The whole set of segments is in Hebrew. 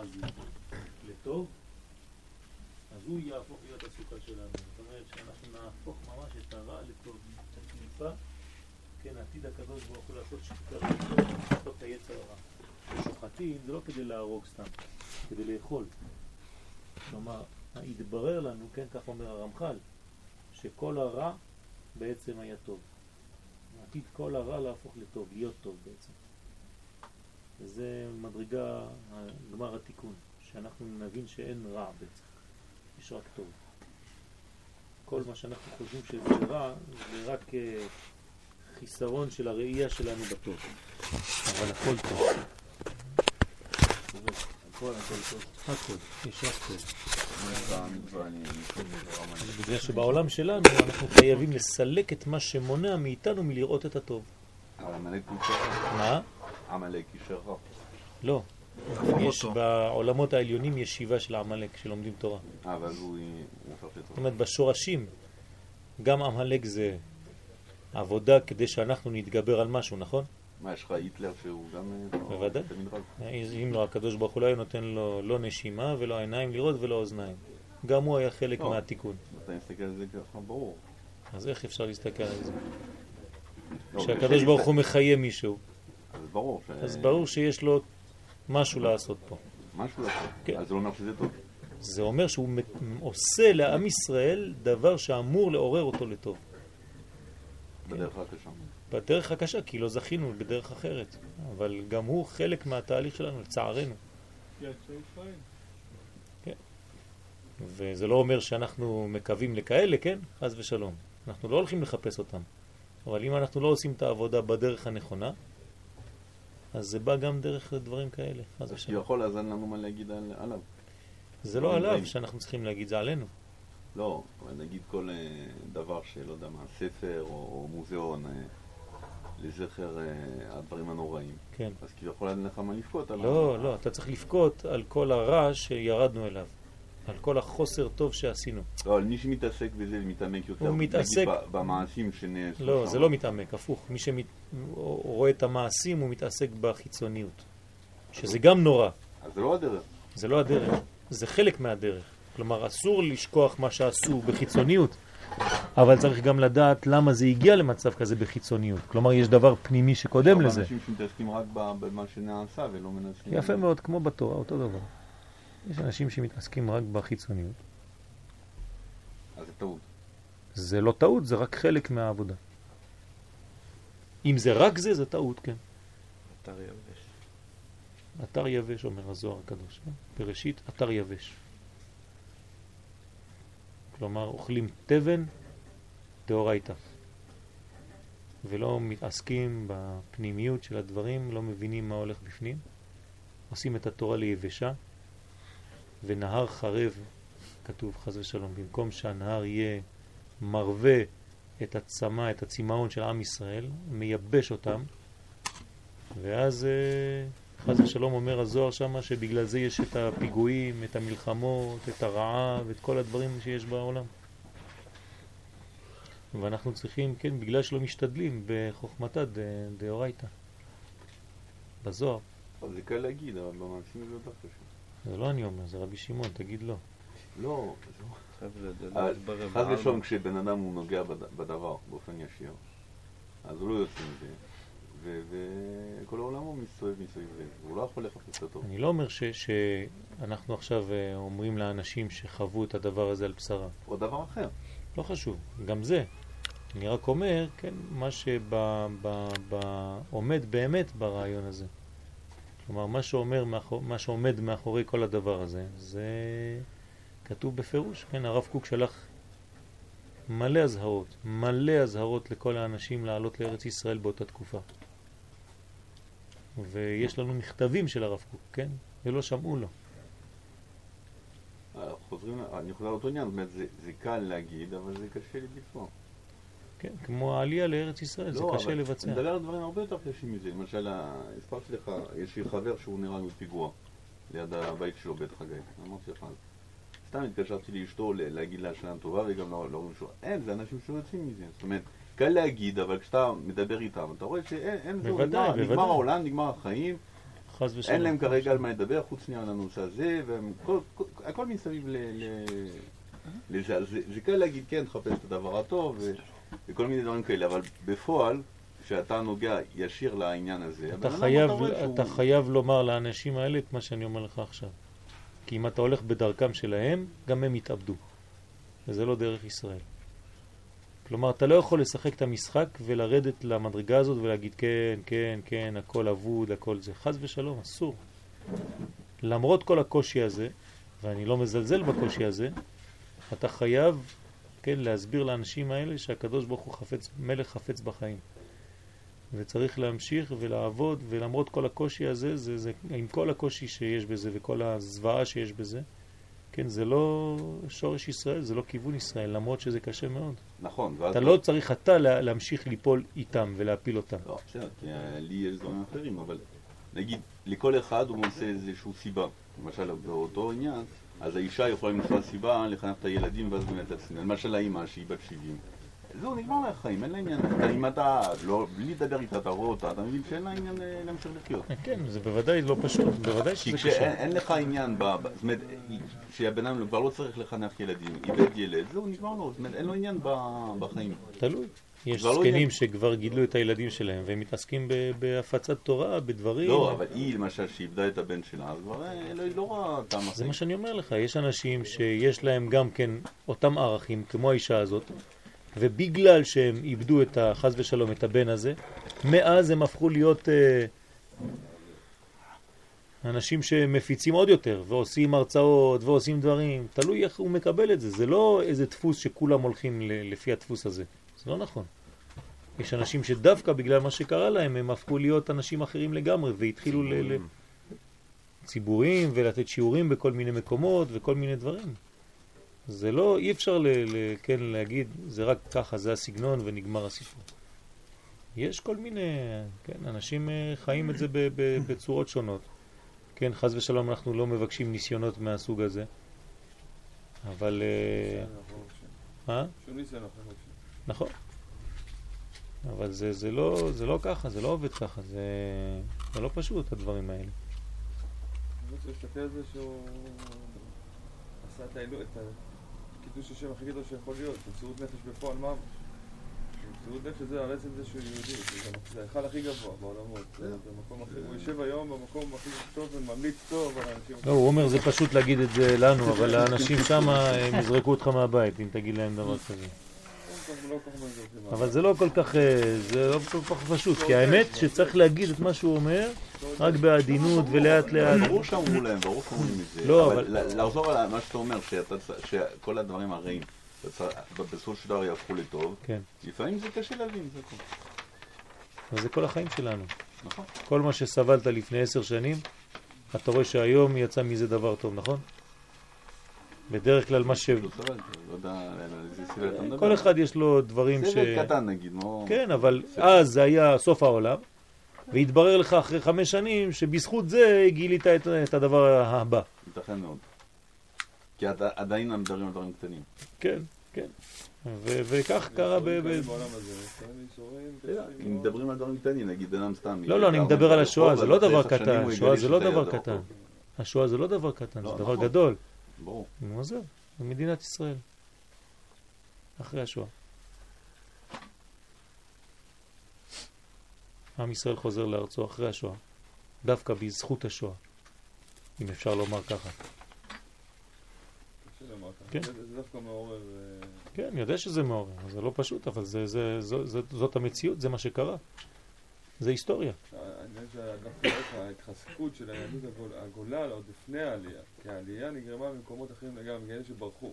הזה לטוב, אז הוא יהפוך להיות הסוכה שלנו. זאת אומרת שאנחנו נהפוך ממש את הרע לטוב. קליפה, כן, עתיד הקדוש ברוך הוא לעשות שחיקה ולעשות את היצר הרע. שוחטים זה לא כדי להרוג סתם, כדי לאכול. כלומר, התברר לנו, כן, כך אומר הרמח"ל, שכל הרע בעצם היה טוב. עתיד כל הרע להפוך לטוב, להיות טוב בעצם. וזה מדרגה, גמר התיקון, שאנחנו נבין שאין רע בעצם, יש רק טוב. כל מה שאנחנו חושבים שזה רע, זה רק אה, חיסרון של הראייה שלנו בטוב. אבל הכל טוב. הכל, הכל טוב. הכל, יש רק טוב. בגלל שבעולם שלנו אנחנו חייבים לסלק את מה שמונע מאיתנו מלראות את הטוב. מה? עמלק אישר רע. לא. יש בעולמות העליונים ישיבה של עמלק שלומדים תורה. אה, ואז הוא הופך זאת לטוב. אומרת, בשורשים, גם עמלק זה עבודה כדי שאנחנו נתגבר על משהו, נכון? מה, יש לך היטלר שהוא גם... אה, בוודאי. אם לא, הקדוש ברוך הוא לא היה נותן לו לא נשימה ולא עיניים לראות ולא אוזניים. גם הוא היה חלק לא. מהתיקון. אתה מסתכל על זה ככה, ברור. אז איך אפשר להסתכל על זה? לא, כשהקדוש ברוך הוא מחיה מישהו, אז ברור. ש- אז ברור שיש לו משהו לעשות פה. משהו לעשות. כן. אז זה אומר שזה טוב. זה אומר שהוא עושה לעם ישראל דבר שאמור לעורר אותו לטוב. בדרך הקשה. בדרך הקשה, כי לא זכינו בדרך אחרת. אבל גם הוא חלק מהתהליך שלנו, לצערנו. כן. וזה לא אומר שאנחנו מקווים לכאלה, כן? חס ושלום. אנחנו לא הולכים לחפש אותם. אבל אם אנחנו לא עושים את העבודה בדרך הנכונה, אז זה בא גם דרך דברים כאלה, אז ושלום. כביכול אז אין לנו מה להגיד על- עליו. זה לא עליו. שאנחנו צריכים להגיד, זה עלינו. לא, אבל נגיד כל אה, דבר שלא יודע מה, ספר או או מוזיאון אה, לזכר אה, הדברים הנוראים. כן. אז כביכול אין לך מה לבכות על לא, לא, אתה צריך לבכות על כל הרע שירדנו אליו, על כל החוסר טוב שעשינו. לא, אבל מי שמתעסק בזה ומתעמק יותר, הוא מתעסק- במעשים שנעשו לא, שם. זה לא מתעמק, הפוך. מי שרואה את המעשים הוא מתעסק בחיצוניות, שזה גם נורא, אז זה לא הדרך. זה לא הדרך, זה חלק מהדרך. כלומר, אסור לשכוח מה שעשו בחיצוניות, אבל צריך גם לדעת למה זה הגיע למצב כזה בחיצוניות. כלומר, יש דבר פנימי שקודם יש לזה. אנשים שמתעסקים רק במה שנעשה ולא מנסים... יפה מאוד, כמו בתורה, אותו דבר. יש אנשים שמתעסקים רק בחיצוניות. אז זה טעות. זה לא טעות, זה רק חלק מהעבודה. אם זה רק זה, זה טעות, כן. אתר יבש. אתר יבש, אומר הזוהר הקדוש. כן? בראשית, אתר יבש. כלומר, אוכלים תבן, דאורייתא. ולא מתעסקים בפנימיות של הדברים, לא מבינים מה הולך בפנים. עושים את התורה ליבשה, ונהר חרב, כתוב חז ושלום, במקום שהנהר יהיה מרווה את הצמא, את הצמאון של עם ישראל, מייבש אותם, ואז אה, חז ושלום אומר הזוהר שמה שבגלל זה יש את הפיגועים, את המלחמות, את הרעה ואת כל הדברים שיש בעולם. ואנחנו צריכים, כן, בגלל שלא משתדלים בחוכמתא ד- דאורייתא, בזוהר. אבל זה קל להגיד, אבל במעשים זה יותר קשה. זה לא אני אומר, זה רבי שמעון, תגיד לא. לא, זה לא. חס בעם. ושלום, כשבן אדם הוא נוגע בד- בדבר באופן ישיר, אז הוא לא יוצא מזה, וכל העולם הוא מסתובב מסביב זה, והוא לא יכול לחפש אותו. אני לא אומר שאנחנו עכשיו אה, אומרים לאנשים שחוו את הדבר הזה על בשרם. או דבר אחר. לא חשוב, גם זה. אני רק אומר, כן, מה שעומד באמת ברעיון הזה. כלומר, מה, שאומר, מה שעומד מאחורי כל הדבר הזה, זה כתוב בפירוש, כן, הרב קוק שלח מלא אזהרות, מלא אזהרות לכל האנשים לעלות לארץ ישראל באותה תקופה. ויש לנו מכתבים של הרב קוק, כן? ולא שמעו לו. אה, חוזרים, אני חוזר לאותו עניין, זאת אומרת, זה, זה קל להגיד, אבל זה קשה לביצוע. כן, כמו העלייה לארץ ישראל, זה לא, קשה אבל לבצע. אני מדבר על דברים הרבה יותר קשים מזה. למשל, ה- הסברתי לך, יש לי חבר שהוא נהרג בפיגוע ליד הבית שלו בית חגי. אמרתי לך, סתם התקשרתי לאשתו להגיד לה שנה טובה וגם לא- להורים שלו. אין, זה אנשים שיוצאים מזה. זאת אומרת, קל להגיד, אבל כשאתה מדבר איתם, אתה רואה שאין, אין, זהו, נגמר. העולם, נגמר החיים. חס ושלום. אין להם כרגע על מה לדבר חוץ מהנושא הזה, והכל מסביב לזה. זה קל להגיד, כן, תחפש את הדבר הטוב וכל מיני דברים כאלה, אבל בפועל, כשאתה נוגע ישיר לעניין הזה, אתה חייב, אתה חייב לומר לאנשים האלה את מה שאני אומר לך עכשיו. כי אם אתה הולך בדרכם שלהם, גם הם יתאבדו. וזה לא דרך ישראל. כלומר, אתה לא יכול לשחק את המשחק ולרדת למדרגה הזאת ולהגיד כן, כן, כן, הכל אבוד, הכל זה. חז ושלום, אסור. למרות כל הקושי הזה, ואני לא מזלזל בקושי הזה, אתה חייב, כן, להסביר לאנשים האלה שהקדוש ברוך הוא חפץ, מלך חפץ בחיים. וצריך להמשיך ולעבוד, ולמרות כל הקושי הזה, זה, זה, עם כל הקושי שיש בזה וכל הזוועה שיש בזה, כן, זה לא שורש ישראל, זה לא כיוון ישראל, למרות שזה קשה מאוד. נכון. אתה לא צריך אתה להמשיך ליפול איתם ולהפיל אותם. לא, בסדר, כי לי יש דברים אחרים, אבל נגיד, לכל אחד הוא מוצא איזושהי סיבה. למשל, באותו עניין, אז האישה יכולה למצוא סיבה לחנך את הילדים ואז באמת עצמם. למשל האימא שהיא בת 70. זהו, נגמר לה החיים, אין לה עניין. אם אתה, לא, בלי לדבר איתה, אתה רואה אותה, אתה מבין שאין לה עניין אה, להמשיך לחיות. כן, זה בוודאי לא פשוט, בוודאי שזה קשה. כי כשאין לך עניין, זאת אומרת, שהבן אדם כבר לא צריך לחנך ילדים, איבד ילד, זהו, נגמר לו, זאת אומרת, אין לו עניין בחיים. תלוי. יש לא זקנים שכבר גידלו את הילדים שלהם, והם מתעסקים בהפצת תורה, בדברים. לא, אבל היא למשל שאיבדה את הבן שלה, אז כבר אה, היא לא רואה כמה... זה מה שאני אומר לך, יש אנשים שיש להם גם כן אותם ערכים, כמו האישה הזאת, ובגלל שהם איבדו את החז ושלום, את הבן הזה, מאז הם הפכו להיות אה, אנשים שמפיצים עוד יותר, ועושים הרצאות, ועושים דברים, תלוי איך הוא מקבל את זה, זה לא איזה דפוס שכולם הולכים לפי הדפוס הזה, זה לא נכון. יש אנשים שדווקא בגלל מה שקרה להם, הם הפכו להיות אנשים אחרים לגמרי, והתחילו ל... ציבורים ולתת שיעורים בכל מיני מקומות וכל מיני דברים. זה לא, אי אפשר ל, ל, כן, להגיד, זה רק ככה, זה הסגנון ונגמר הסיפור. יש כל מיני, כן, אנשים אה, חיים את זה ב, ב, בצורות שונות. כן, חז ושלום אנחנו לא מבקשים ניסיונות מהסוג הזה, אבל... אה? נכון. אבל זה, זה, לא, זה לא ככה, זה לא עובד ככה, זה, זה לא פשוט הדברים האלה. אני רוצה להסתכל על זה שהוא עשה את קידוש השם הכי גדול שיכול להיות, מציאות נפש בפועל ממש. מציאות נפש זה הרצף זה שהוא יהודי, זה ההיכל הכי גבוה בעולמות, זה במקום הכי, הוא יושב היום במקום הכי טוב וממליץ טוב על אנשים... לא, הוא אומר זה פשוט להגיד את זה לנו, אבל האנשים שם הם יזרקו אותך מהבית אם תגיד להם דבר כזה. אבל זה לא כל כך, אה, זה לא כל כך פשוט, כי האמת שצריך להגיד את מה שהוא אומר רק בעדינות ולאט לאט. ברור שאמרו להם, ברור שאומרים את זה, לא, אבל לחזור על מה שאתה אומר, שכל הדברים הרעים בסופו של דבר יהפכו לטוב, כן. לפעמים זה קשה להבין, זה הכל. אבל זה כל החיים שלנו. נכון. כל מה שסבלת לפני עשר שנים, אתה רואה שהיום יצא מזה דבר טוב, נכון? בדרך כלל מה ש... כל אחד יש לו דברים ש... סבל קטן נגיד, כן, אבל אז זה היה סוף העולם, והתברר לך אחרי חמש שנים שבזכות זה גילית את הדבר הבא. ייתכן מאוד. כי עדיין מדברים על דברים קטנים. כן, כן. וכך קרה ב... אם מדברים על דברים קטנים, נגיד אדם סתם... לא, לא, אני מדבר על השואה, זה לא דבר קטן. השואה זה לא דבר קטן. השואה זה לא דבר קטן, זה דבר גדול. ברור. הוא עוזר, במדינת ישראל. אחרי השואה. עם ישראל חוזר לארצו אחרי השואה, דווקא בזכות השואה, אם אפשר לומר ככה. כן. זה דווקא מעורר... אה, כן, אני יודע שזה מעורר, זה לא פשוט, אבל זה, זה, זה, זאת המציאות, זה מה שקרה. זה היסטוריה. העניין שדווקא ההתחזקות של היהדות הגולה עוד לפני העלייה, כי העלייה נגרמה במקומות אחרים לגמרי, אלה שברחו.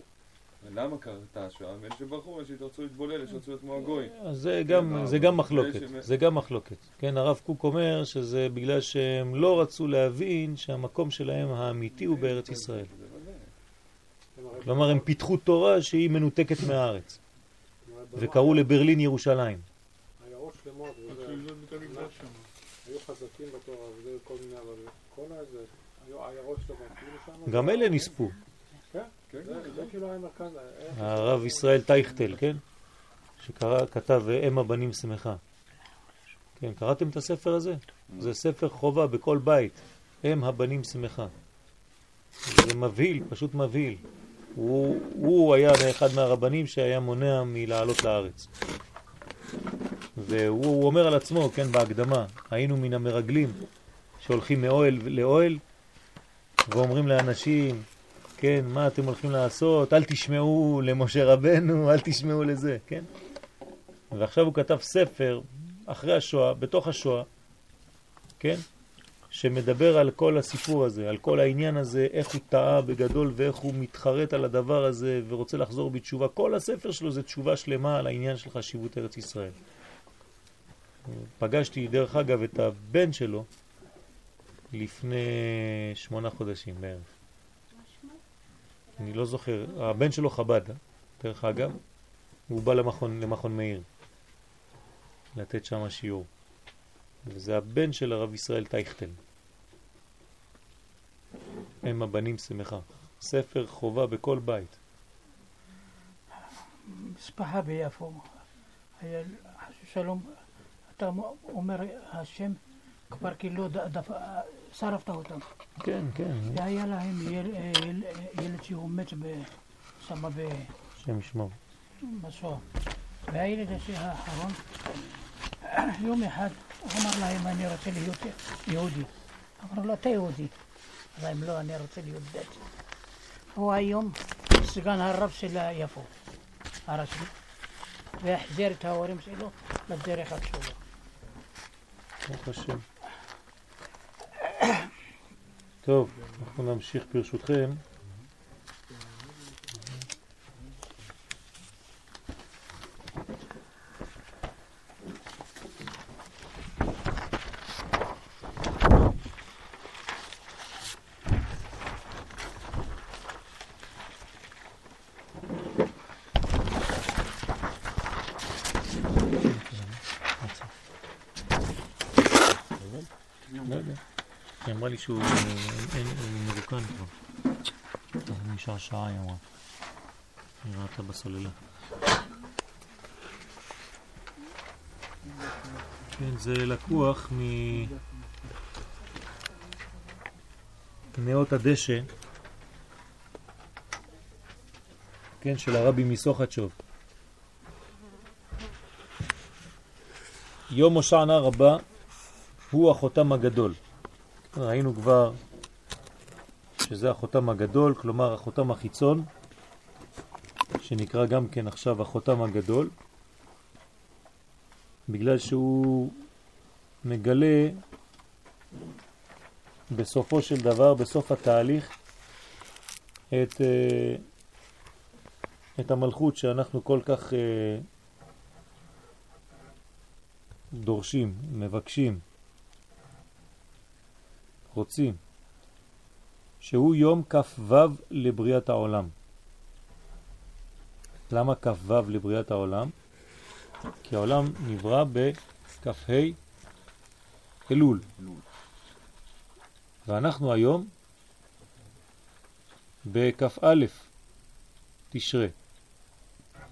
למה קרתה השואה? מאלה שברחו, אלה שהתרצו להתבולל, שרצו להיות כמו הגויים. זה גם, זה גם מחלוקת, זה גם מחלוקת. כן, הרב קוק אומר שזה בגלל שהם לא רצו להבין שהמקום שלהם האמיתי הוא בארץ ישראל. כלומר, הם פיתחו תורה שהיא מנותקת מהארץ, וקראו לברלין ירושלים. היו חזקים בתורה, וזה כל מיני, אבל כל הזה, היו עיירות שלמות, כאילו שם... גם אלה נספו. כן, כן כאילו היה מרכז... הרב ישראל טייכטל, כן? שכתב אם הבנים שמחה. כן, קראתם את הספר הזה? זה ספר חובה בכל בית. הם הבנים שמחה. זה מבהיל, פשוט מבהיל. הוא, הוא היה אחד מהרבנים שהיה מונע מלעלות לארץ. והוא אומר על עצמו, כן, בהקדמה, היינו מן המרגלים שהולכים מאוהל לאוהל ואומרים לאנשים, כן, מה אתם הולכים לעשות? אל תשמעו למשה רבנו, אל תשמעו לזה, כן? ועכשיו הוא כתב ספר אחרי השואה, בתוך השואה, כן? שמדבר על כל הסיפור הזה, על כל העניין הזה, איך הוא טעה בגדול ואיך הוא מתחרט על הדבר הזה ורוצה לחזור בתשובה. כל הספר שלו זה תשובה שלמה על העניין של חשיבות ארץ ישראל. פגשתי דרך אגב את הבן שלו לפני שמונה חודשים בערך. אני לא זוכר, הבן שלו חב"ד, דרך אגב, הוא בא למכון, למכון מאיר לתת שם שיעור. וזה הבן של הרב ישראל טייכטל. הם הבנים שמחה. ספר חובה בכל בית. משפחה ביפו, היה שלום, אתה אומר השם, כבר כאילו שרפת אותם. כן, כן. והיה להם יל, יל, ילד שהוא מת שם ב... השם ישמור. מסוע. והילד הזה האחרון, יום אחד הוא אמר להם, אני רוצה להיות יהודי. אמרו לו, אתה יהודי. אז הם לא, אני רוצה להיות דתי. הוא היום סגן הרב של יפו, הראשי, והחזיר את ההורים שלו לדרך התשובה. ברוך השם. טוב, אנחנו נמשיך ברשותכם. אמרה לי שהוא מרוקן כבר. נשאר שעה, היא אמרה. היא ראתה בסוללה. כן, זה לקוח מנאות הדשא, כן, של הרבי מסוחצ'וב. יום הושענא רבה הוא החותם הגדול. ראינו כבר שזה החותם הגדול, כלומר החותם החיצון, שנקרא גם כן עכשיו החותם הגדול, בגלל שהוא מגלה בסופו של דבר, בסוף התהליך, את, אה, את המלכות שאנחנו כל כך אה, דורשים, מבקשים. רוצים, שהוא יום כ"ו לבריאת העולם. למה כ"ו לבריאת העולם? כי העולם נברא בכ"ה אלול. ואנחנו היום בכ"א תשרה.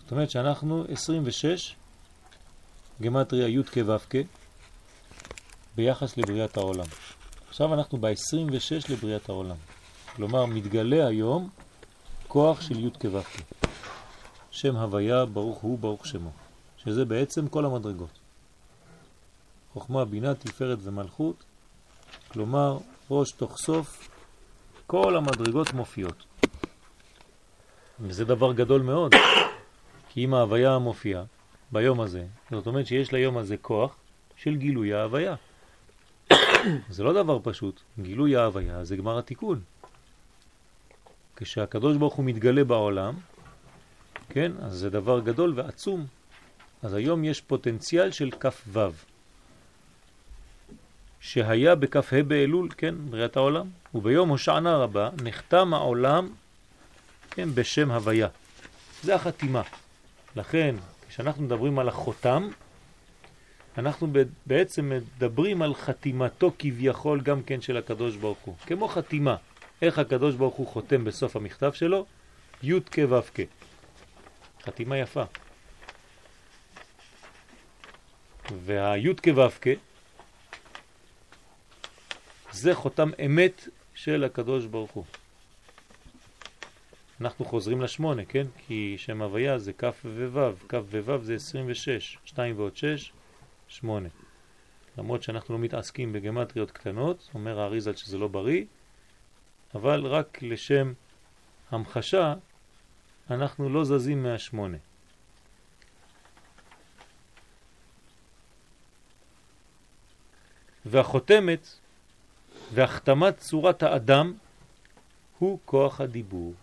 זאת אומרת שאנחנו 26 גמטריה י' כו' ביחס לבריאת העולם. עכשיו אנחנו ב-26 לבריאת העולם. כלומר, מתגלה היום כוח של י' כו' שם הוויה, ברוך הוא, ברוך שמו. שזה בעצם כל המדרגות. חוכמה, בינה, תפארת ומלכות, כלומר, ראש תוך סוף, כל המדרגות מופיעות. וזה דבר גדול מאוד, כי אם ההוויה מופיעה ביום הזה, זאת אומרת שיש ליום הזה כוח של גילוי ההוויה. זה לא דבר פשוט. גילוי ההוויה זה גמר התיקון. כשהקדוש ברוך הוא מתגלה בעולם, כן, אז זה דבר גדול ועצום. אז היום יש פוטנציאל של כף וו, שהיה בכף ה' באלול, כן, בריאת העולם, וביום הושענה רבה נחתם העולם, כן, בשם הוויה. זה החתימה. לכן, כשאנחנו מדברים על החותם, אנחנו בעצם מדברים על חתימתו כביכול גם כן של הקדוש ברוך הוא. כמו חתימה. איך הקדוש ברוך הוא חותם בסוף המכתב שלו? י' כ' ו' כ'. חתימה יפה. והי' כ' ו' כ' זה חותם אמת של הקדוש ברוך הוא. אנחנו חוזרים לשמונה, כן? כי שם הוויה זה כ' וו', כ' וו' זה 26, 2 ועוד 6, 8. למרות שאנחנו לא מתעסקים בגמטריות קטנות, אומר האריזל שזה לא בריא, אבל רק לשם המחשה אנחנו לא זזים מהשמונה. והחותמת והחתמת צורת האדם הוא כוח הדיבור.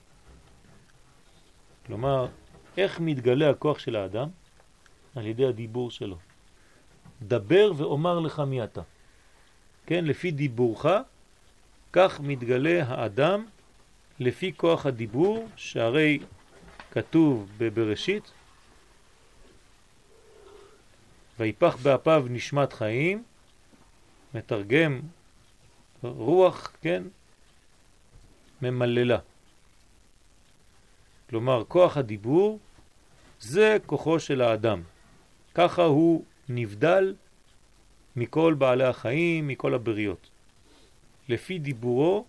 כלומר, איך מתגלה הכוח של האדם? על ידי הדיבור שלו. דבר ואומר לך מי אתה. כן, לפי דיבורך, כך מתגלה האדם לפי כוח הדיבור, שהרי כתוב בבראשית, ויפח באפיו נשמת חיים, מתרגם רוח, כן, ממללה. כלומר, כוח הדיבור זה כוחו של האדם. ככה הוא נבדל מכל בעלי החיים, מכל הבריות. לפי דיבורו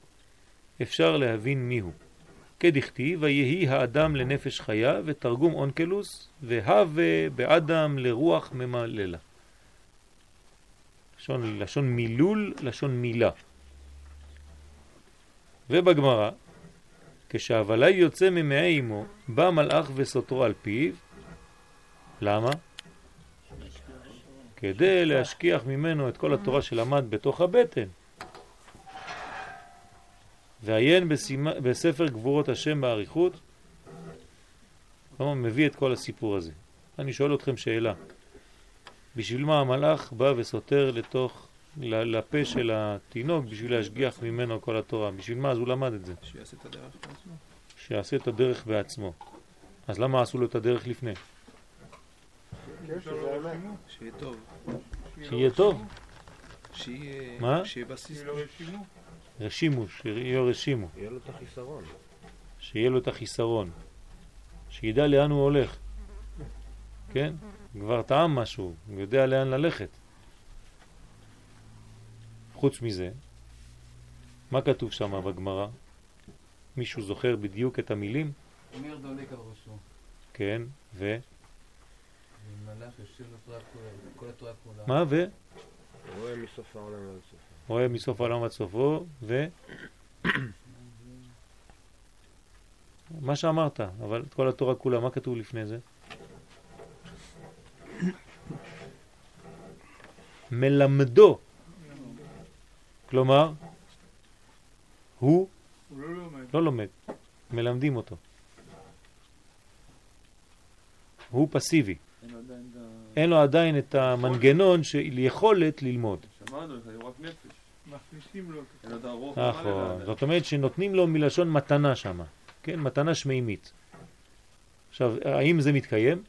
אפשר להבין מיהו. כדכתיב, ויהי האדם לנפש חיה, ותרגום אונקלוס, והווה באדם לרוח ממללה. לשון, לשון מילול, לשון מילה. ובגמרא, כשהוולאי יוצא ממעי אמו, בא מלאך וסותרו על פיו. למה? כדי להשכיח ממנו את כל התורה שלמד בתוך הבטן. ועיין בספר גבורות השם בעריכות, כלומר מביא את כל הסיפור הזה. אני שואל אתכם שאלה, בשביל מה המלאך בא וסותר לתוך, לפה של התינוק בשביל להשגיח ממנו כל התורה? בשביל מה? אז הוא למד את זה. שיעשה את הדרך בעצמו. שיעשה את הדרך בעצמו. אז למה עשו לו את הדרך לפני? שיהיה טוב. שיהיה טוב. שיהיה... מה? שיהיה בסיס. רשימו, שיהיה רשימו. יהיה לו את החיסרון. שיהיה לו את החיסרון. שידע לאן הוא הולך. כן? כבר טעם משהו, הוא יודע לאן ללכת. חוץ מזה, מה כתוב שם בגמרא? מישהו זוכר בדיוק את המילים? אומר דולק על ראשו. כן, ו? ומלאך יושב לו כל התורה כולה. מה ו? רואה מסוף העולם ועד סופו. רואה מסוף העולם עד סופו, ו? מה שאמרת, אבל את כל התורה כולה, מה כתוב לפני זה? מלמדו. כלומר, הוא לא לומד, מלמדים אותו. הוא פסיבי. אין לו עדיין את המנגנון של יכולת ללמוד. שמענו, זה רק נפש. מכניסים לו. נכון, זאת אומרת שנותנים לו מלשון מתנה שם, כן, מתנה שמימית. עכשיו, האם זה מתקיים?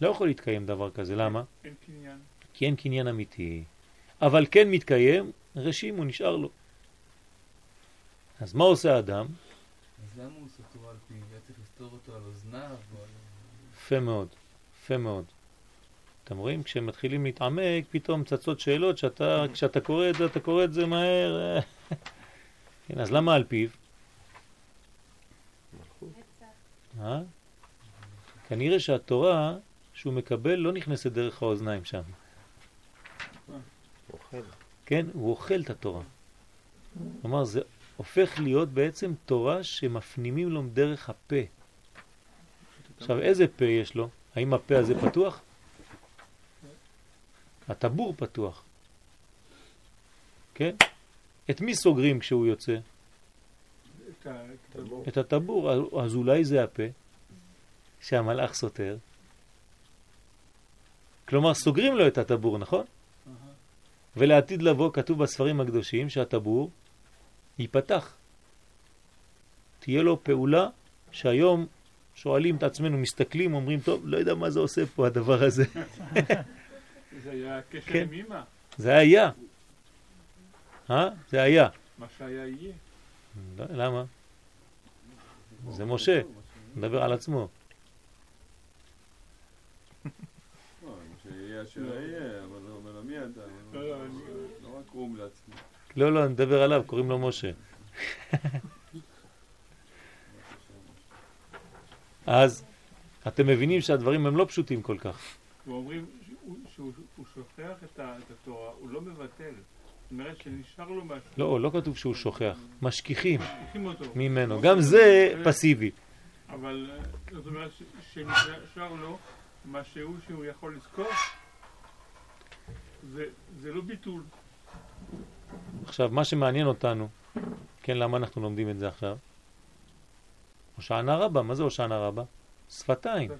לא יכול להתקיים דבר כזה, למה? אין קניין. כי אין קניין אמיתי. אבל כן מתקיים, רשים הוא נשאר לו. אז מה עושה האדם? אז למה הוא סתור על פיו? היה צריך לסתור אותו על אוזניו. יפה מאוד, יפה מאוד. אתם רואים? כשהם מתחילים להתעמק, פתאום צצות שאלות שאתה, כשאתה קורא את זה, אתה קורא את זה מהר. כן, אז למה על פיו? אה? כנראה שהתורה שהוא מקבל לא נכנסת דרך האוזניים שם. כן? הוא אוכל את התורה. כלומר, זה הופך להיות בעצם תורה שמפנימים לו דרך הפה. עכשיו, איזה פה יש לו? האם הפה הזה פתוח? הטבור פתוח. כן? את מי סוגרים כשהוא יוצא? את הטבור. אז אולי זה הפה שהמלאך סותר. כלומר, סוגרים לו את הטבור, נכון? ולעתיד לבוא כתוב בספרים הקדושים שהטבור ייפתח. תהיה לו פעולה שהיום שואלים את עצמנו, מסתכלים, אומרים, טוב, לא יודע מה זה עושה פה הדבר הזה. זה היה קשר כן. עם אמא. זה היה. אה? זה היה. מה שהיה יהיה. לא, למה? זה משה, מדבר על עצמו. לא, לא, אני מדבר עליו, קוראים לו משה. אז אתם מבינים שהדברים הם לא פשוטים כל כך. ואומרים שהוא- שוכח את התורה, הוא לא מבטל. אומרת שנשאר לו משהו. לא, לא כתוב שהוא שוכח, משכיחים. ממנו. גם זה פסיבי. אבל זאת אומרת שנשאר לו משהו שהוא יכול לזכור. זה לא ביטול. עכשיו, מה שמעניין אותנו, כן, למה אנחנו לומדים את זה עכשיו? הושענא רבה, מה זה הושענא רבה? שפתיים.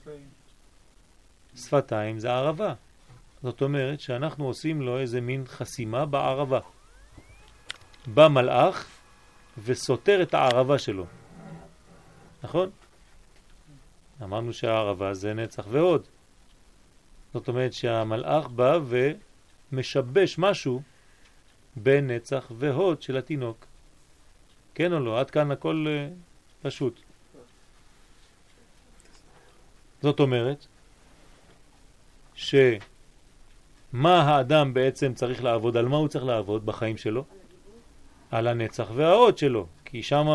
שפתיים זה ערבה. זאת אומרת שאנחנו עושים לו איזה מין חסימה בערבה. בא מלאך וסותר את הערבה שלו. נכון? אמרנו שהערבה זה נצח ועוד. זאת אומרת שהמלאך בא ומשבש משהו בין נצח והוד של התינוק. כן או לא? עד כאן הכל uh, פשוט. זאת אומרת שמה האדם בעצם צריך לעבוד, על מה הוא צריך לעבוד בחיים שלו? על הנצח וההוד שלו, כי שם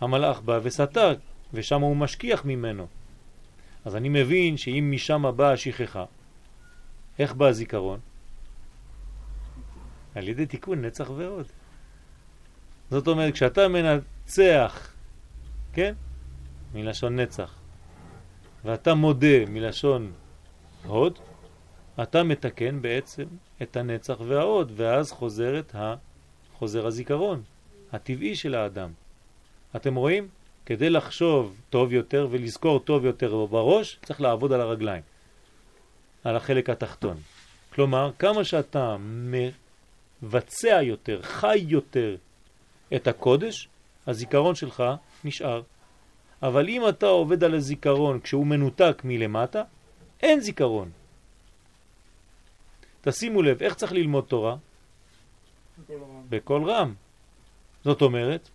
המלאך בא וסתר, ושם הוא משכיח ממנו. אז אני מבין שאם משם באה השכחה, איך בא הזיכרון? על ידי תיקון נצח והוד. זאת אומרת, כשאתה מנצח, כן? מלשון נצח, ואתה מודה מלשון הוד, אתה מתקן בעצם את הנצח וההוד, ואז חוזרת ה... חוזר הזיכרון, הטבעי של האדם. אתם רואים? כדי לחשוב טוב יותר ולזכור טוב יותר בראש, צריך לעבוד על הרגליים, על החלק התחתון. כלומר, כמה שאתה מבצע יותר, חי יותר את הקודש, הזיכרון שלך נשאר. אבל אם אתה עובד על הזיכרון כשהוא מנותק מלמטה, אין זיכרון. תשימו לב, איך צריך ללמוד תורה? בקול רם. זאת אומרת,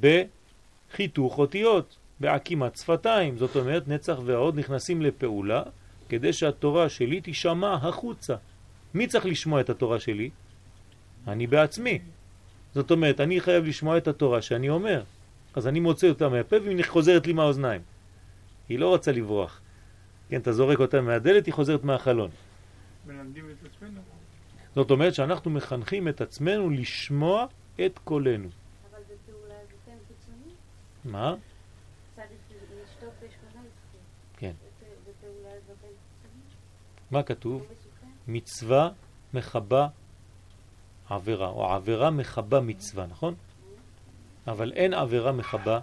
בחיתוך אותיות, בעקימת שפתיים. זאת אומרת, נצח והוד נכנסים לפעולה כדי שהתורה שלי תשמע החוצה. מי צריך לשמוע את התורה שלי? אני בעצמי. זאת אומרת, אני חייב לשמוע את התורה שאני אומר. אז אני מוצא אותה מהפה והיא חוזרת לי מהאוזניים. היא לא רוצה לברוח. כן, אתה זורק אותה מהדלת, היא חוזרת מהחלון. מלמדים את עצמנו. זאת אומרת שאנחנו מחנכים את עצמנו לשמוע את קולנו. אבל זה? מה? צריך לשתות ב-18. כן. בפעולה זה כן? מה כתוב? מצווה מחבה עבירה, או עבירה מחבה מצווה, נכון? אבל אין עבירה מחבה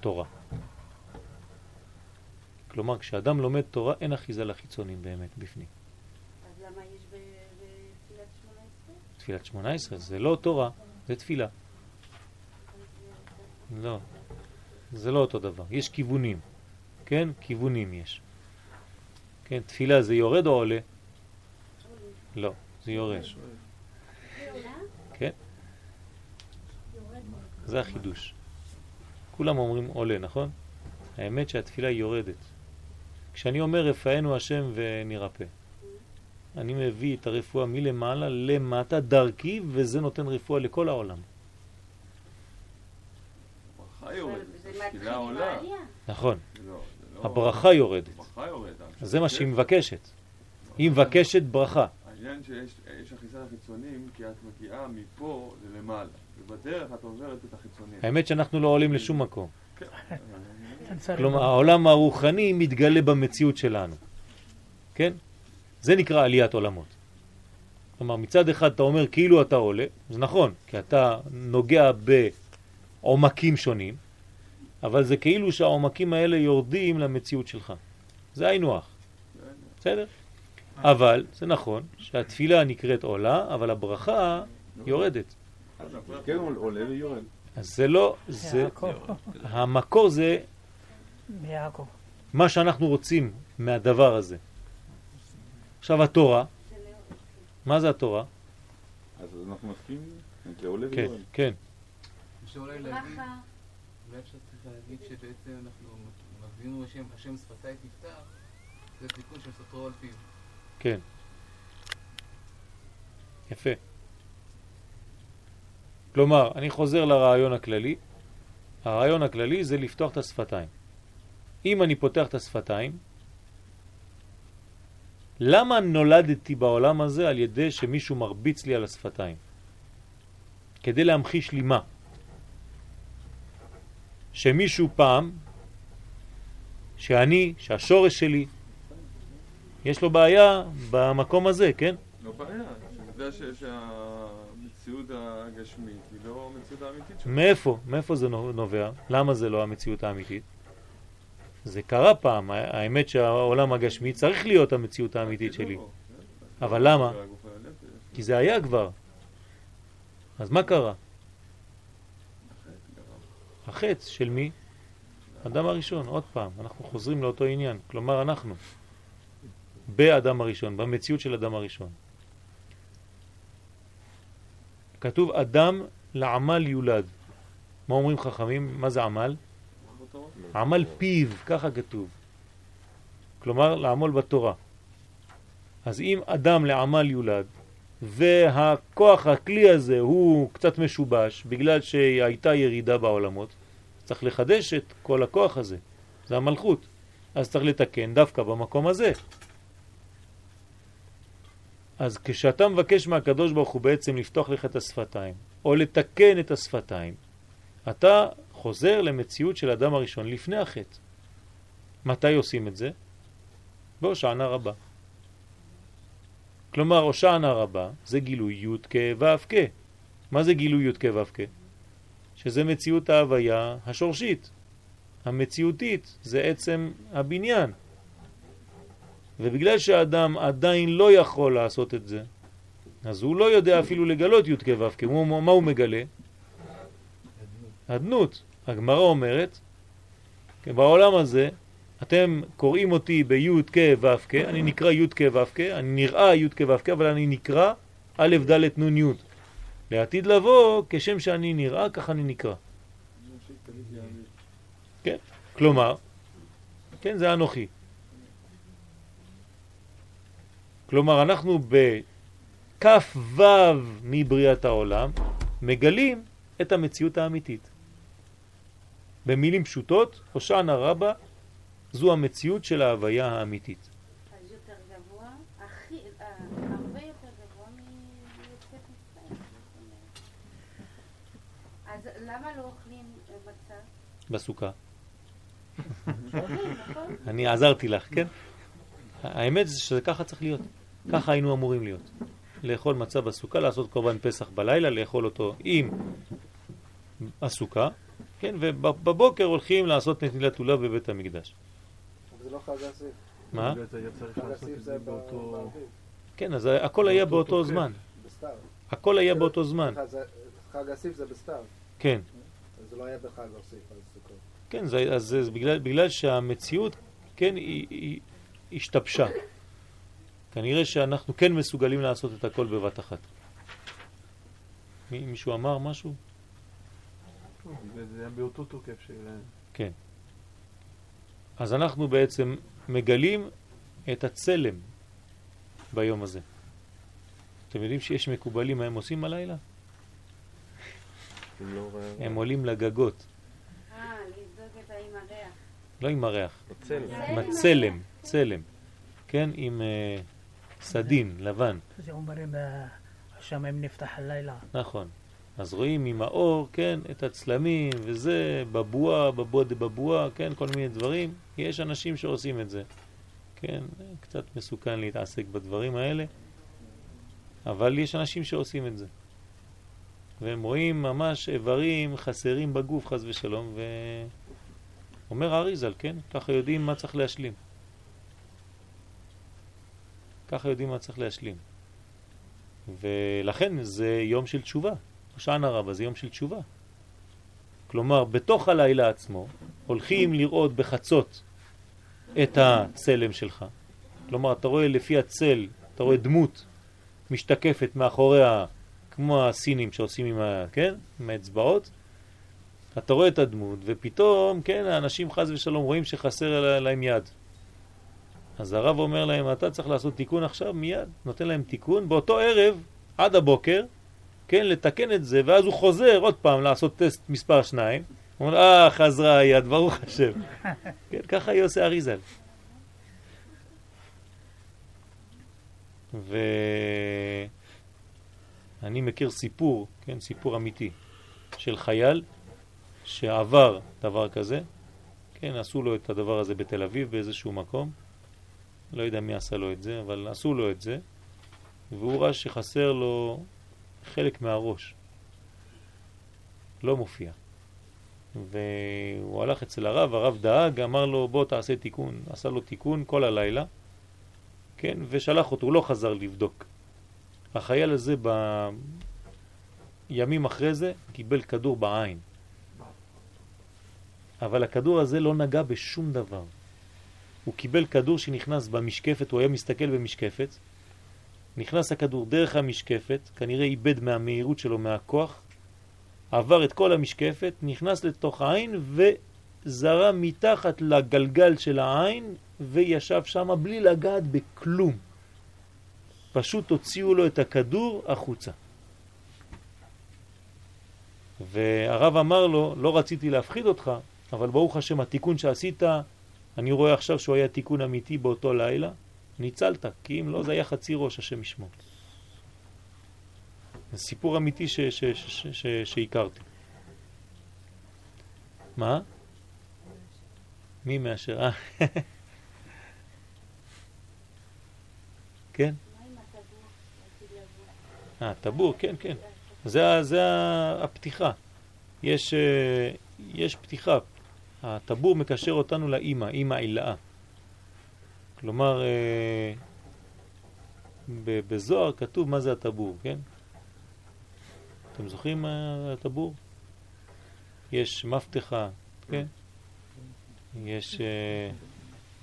תורה. כלומר, כשאדם לומד תורה, אין אחיזה לחיצונים באמת בפנים. אז למה יש בתפילת 18? תפילת 18 זה לא תורה, זה תפילה. לא, זה לא אותו דבר. יש כיוונים, כן? כיוונים יש. כן, תפילה זה יורד או עולה? לא, זה יורד. כן? זה החידוש. כולם אומרים עולה, נכון? האמת שהתפילה יורדת. כשאני אומר רפאנו השם ונרפא, אני מביא את הרפואה מלמעלה למטה דרכי, וזה נותן רפואה לכל העולם. נכון, הברכה יורדת. זה מה שהיא מבקשת. היא מבקשת ברכה. העניין שיש יש אחיזה לחיצונים, כי את מגיעה מפה ללמעלה. ובדרך את עוברת את החיצונים. האמת שאנחנו לא עולים לשום מקום. כלומר, העולם הרוחני מתגלה במציאות שלנו. כן? זה נקרא עליית עולמות. כלומר, מצד אחד אתה אומר כאילו אתה עולה, זה נכון, כי אתה נוגע בעומקים שונים, אבל זה כאילו שהעומקים האלה יורדים למציאות שלך. זה היינו הך. בסדר? אבל זה נכון שהתפילה נקראת עולה, אבל הברכה יורדת. כן, עולה ויורד. אז זה לא, זה, המקור זה יעקב. מה שאנחנו רוצים מהדבר הזה. עכשיו התורה, מה זה התורה? אז אנחנו מסכימים? זה עולה כן, ויורד. כן. אפשר אולי להגיד, ברכה. אולי אפשר צריך להגיד שבעצם אנחנו מבינים השם, השם שפתיי תפתח, זה תיקון של סתרו על פיו. כן. יפה. כלומר, אני חוזר לרעיון הכללי. הרעיון הכללי זה לפתוח את השפתיים. אם אני פותח את השפתיים, למה נולדתי בעולם הזה על ידי שמישהו מרביץ לי על השפתיים? כדי להמחיש לי מה? שמישהו פעם, שאני, שהשורש שלי, יש לו בעיה במקום הזה, כן? לא בעיה, אתה יודע ש- שהמציאות הגשמית היא לא המציאות האמיתית שלך. מאיפה? מאיפה זה נובע? למה זה לא המציאות האמיתית? זה קרה פעם, האמת שהעולם הגשמי צריך להיות המציאות האמיתית שלי. אבל למה? כי זה היה כבר. אז מה קרה? החץ של מי? אדם הראשון, עוד פעם, אנחנו חוזרים לאותו עניין, כלומר אנחנו, באדם הראשון, במציאות של אדם הראשון. כתוב אדם לעמל יולד. מה אומרים חכמים? מה זה עמל? עמל פיו, ככה כתוב. כלומר, לעמול בתורה. אז אם אדם לעמל יולד, והכוח הכלי הזה הוא קצת משובש בגלל שהייתה ירידה בעולמות, צריך לחדש את כל הכוח הזה, זה המלכות. אז צריך לתקן דווקא במקום הזה. אז כשאתה מבקש מהקדוש ברוך הוא בעצם לפתוח לך את השפתיים, או לתקן את השפתיים, אתה חוזר למציאות של אדם הראשון לפני החטא. מתי עושים את זה? בהושענא רבה. כלומר, הושענא רבה זה גילוי י' כ' ו' כ'. מה זה גילוי י' כ' ו' כ'? שזה מציאות ההוויה השורשית. המציאותית זה עצם הבניין. ובגלל שהאדם עדיין לא יכול לעשות את זה, אז הוא לא יודע אפילו לגלות י' כ' ו' כ'. מה הוא מגלה? אדנות. הגמרא אומרת, בעולם הזה אתם קוראים אותי בי' כ' ו' כ', אני נקרא י' כ' ו' כ', אני נראה י' כ' ו' כ', אבל אני נקרא א' ד' נ' י'. לעתיד לבוא, כשם שאני נראה, כך אני נקרא. כן, כלומר, כן, זה אנוכי. כלומר, אנחנו בכף ו' מבריאת העולם מגלים את המציאות האמיתית. במילים פשוטות, הושענא רבה זו המציאות של ההוויה האמיתית. בסוכה. נכון? אני עזרתי לך, כן? האמת זה שזה ככה צריך להיות. ככה היינו אמורים להיות. לאכול מצה בסוכה, לעשות קורבן פסח בלילה, לאכול אותו עם הסוכה, כן? ובבוקר הולכים לעשות נטילת לולב בבית המקדש. אבל זה לא חג האסיף. מה? כן, אז הכל היה באותו. זמן. בסתיו. הכל היה באותו זמן. חג האסיף זה בסתיו. כן. אז זה לא היה בחג סוכות. כן, אז בגלל, בגלל שהמציאות, כן, היא השתבשה. כנראה שאנחנו כן מסוגלים לעשות את הכל בבת אחת. מי, מישהו אמר משהו? זה היה באותו תוקף של... כן. אז אנחנו בעצם מגלים את הצלם ביום הזה. אתם יודעים שיש מקובלים מה הם עושים הלילה? אם לא. הם עולים לגגות, אה, לבדוק את האם הריח. לא עם הריח, הצלם. עם הצלם, צלם, כן, עם אה, סדין, לבן. זה אומרים, השמיים נפתח הלילה. נכון. אז רואים עם האור, כן, את הצלמים וזה, בבואה, בבואה דבבואה, כן, כל מיני דברים. יש אנשים שעושים את זה. כן, קצת מסוכן להתעסק בדברים האלה, אבל יש אנשים שעושים את זה. והם רואים ממש איברים חסרים בגוף, חז ושלום, ואומר האריזל, כן, ככה יודעים מה צריך להשלים. ככה יודעים מה צריך להשלים. ולכן זה יום של תשובה. הושענא רבה זה יום של תשובה. כלומר, בתוך הלילה עצמו הולכים לראות בחצות את הצלם שלך. כלומר, אתה רואה לפי הצל, אתה רואה דמות משתקפת מאחוריה, כמו הסינים שעושים עם, ה, כן? עם האצבעות. אתה רואה את הדמות, ופתאום, כן, האנשים חז ושלום רואים שחסר להם יד. אז הרב אומר להם, אתה צריך לעשות תיקון עכשיו מיד, נותן להם תיקון. באותו ערב, עד הבוקר, כן, לתקן את זה, ואז הוא חוזר עוד פעם לעשות טסט מספר שניים. הוא אומר, אה, חזרה היד, ברוך השם. כן, ככה עושה אריזל. ואני מכיר סיפור, כן, סיפור אמיתי, של חייל שעבר דבר כזה, כן, עשו לו את הדבר הזה בתל אביב באיזשהו מקום, לא יודע מי עשה לו את זה, אבל עשו לו את זה, והוא ראה שחסר לו חלק מהראש. לא מופיע. והוא הלך אצל הרב, הרב דאג, אמר לו בוא תעשה תיקון, עשה לו תיקון כל הלילה, כן, ושלח אותו, הוא לא חזר לבדוק. החייל הזה בימים אחרי זה קיבל כדור בעין. אבל הכדור הזה לא נגע בשום דבר. הוא קיבל כדור שנכנס במשקפת, הוא היה מסתכל במשקפת, נכנס הכדור דרך המשקפת, כנראה איבד מהמהירות שלו, מהכוח, עבר את כל המשקפת, נכנס לתוך העין וזרה מתחת לגלגל של העין וישב שם בלי לגעת בכלום. פשוט הוציאו לו את הכדור החוצה. והרב אמר לו, לא רציתי להפחיד אותך, אבל ברוך השם התיקון שעשית, אני רואה עכשיו שהוא היה תיקון אמיתי באותו לילה, ניצלת, כי אם לא זה היה חצי ראש השם ישמור. זה סיפור אמיתי שהכרתי. מה? מי מאשר? אה, כן? אה, טבור, כן, כן. זה, זה הפתיחה. יש, אה, יש פתיחה. הטבור מקשר אותנו לאימא, אימא עילאה. כלומר, אה, בזוהר כתוב מה זה הטבור, כן? אתם זוכרים מה הטבור? יש מפתחה, כן? יש אה,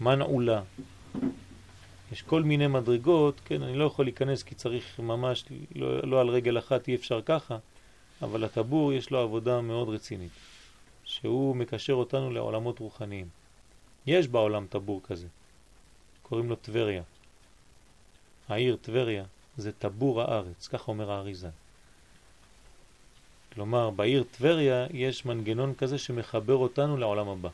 מנעולה, יש כל מיני מדרגות, כן? אני לא יכול להיכנס כי צריך ממש, לא, לא על רגל אחת אי אפשר ככה, אבל הטבור יש לו עבודה מאוד רצינית, שהוא מקשר אותנו לעולמות רוחניים. יש בעולם טבור כזה, קוראים לו טבריה. העיר טבריה זה טבור הארץ, ככה אומר האריזה. כלומר, בעיר טבריה יש מנגנון כזה שמחבר אותנו לעולם הבא.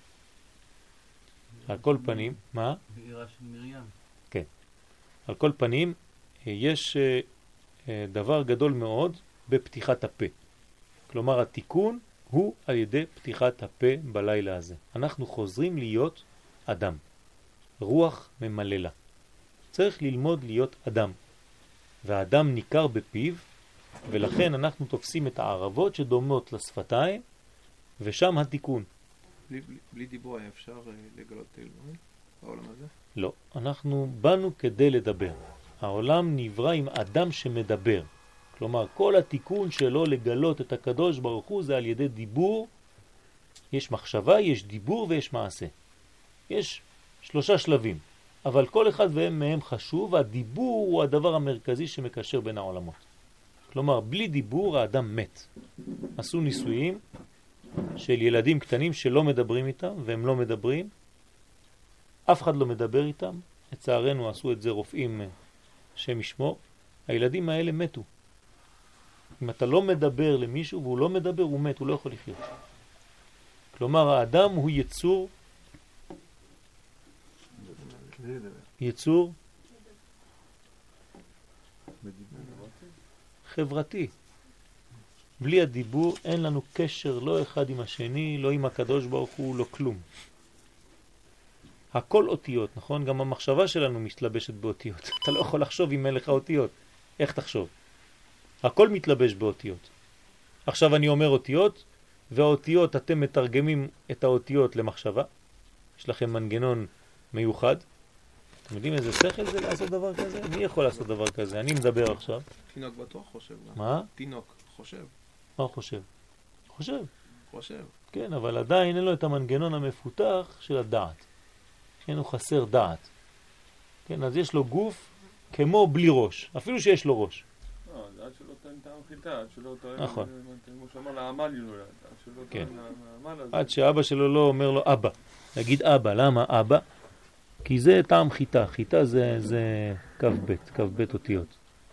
על כל פנים, מה? בעירה של מרים. כן. על כל פנים, יש אה, אה, דבר גדול מאוד בפתיחת הפה. כלומר, התיקון הוא על ידי פתיחת הפה בלילה הזה. אנחנו חוזרים להיות אדם. רוח ממללה. צריך ללמוד להיות אדם. והאדם ניכר בפיו, ולכן אנחנו תופסים את הערבות שדומות לשפתיים, ושם התיקון. בלי, בלי, בלי דיבור היה אפשר אה, לגלות אלוהים בעולם הזה? לא, אנחנו באנו כדי לדבר. העולם נברא עם אדם שמדבר. כלומר, כל התיקון שלו לגלות את הקדוש ברוך הוא זה על ידי דיבור. יש מחשבה, יש דיבור ויש מעשה. יש שלושה שלבים, אבל כל אחד מהם חשוב, הדיבור הוא הדבר המרכזי שמקשר בין העולמות. כלומר, בלי דיבור האדם מת. עשו ניסויים של ילדים קטנים שלא מדברים איתם, והם לא מדברים, אף אחד לא מדבר איתם, לצערנו עשו את זה רופאים שם ישמור, הילדים האלה מתו. אם אתה לא מדבר למישהו והוא לא מדבר, הוא מת, הוא לא יכול לחיות. כלומר, האדם הוא יצור, יצור חברתי. בלי הדיבור אין לנו קשר לא אחד עם השני, לא עם הקדוש ברוך הוא, לא כלום. הכל אותיות, נכון? גם המחשבה שלנו מתלבשת באותיות. אתה לא יכול לחשוב אם אין לך אותיות. איך תחשוב? הכל מתלבש באותיות. עכשיו אני אומר אותיות, והאותיות, אתם מתרגמים את האותיות למחשבה. יש לכם מנגנון מיוחד. אתם יודעים איזה שכל זה לעשות דבר כזה? מי יכול לעשות דבר כזה? אני מדבר עכשיו. תינוק בטוח חושב. מה? תינוק חושב. מה חושב? חושב. חושב. כן, אבל עדיין אין לו את המנגנון המפותח של הדעת. כן, הוא חסר דעת. כן, אז יש לו גוף כמו בלי ראש, אפילו שיש לו ראש. לא, עד שלא טוען טעם חיטה, עד שלא טוען... נכון. כמו שאמר לעמל יולד, עד שלא כן. טוען לעמל הזה. עד שאבא שלו לא אומר לו אבא. להגיד אבא, למה אבא? כי זה טעם חיטה, חיטה זה, זה כ"ב, כ"ב אותיות.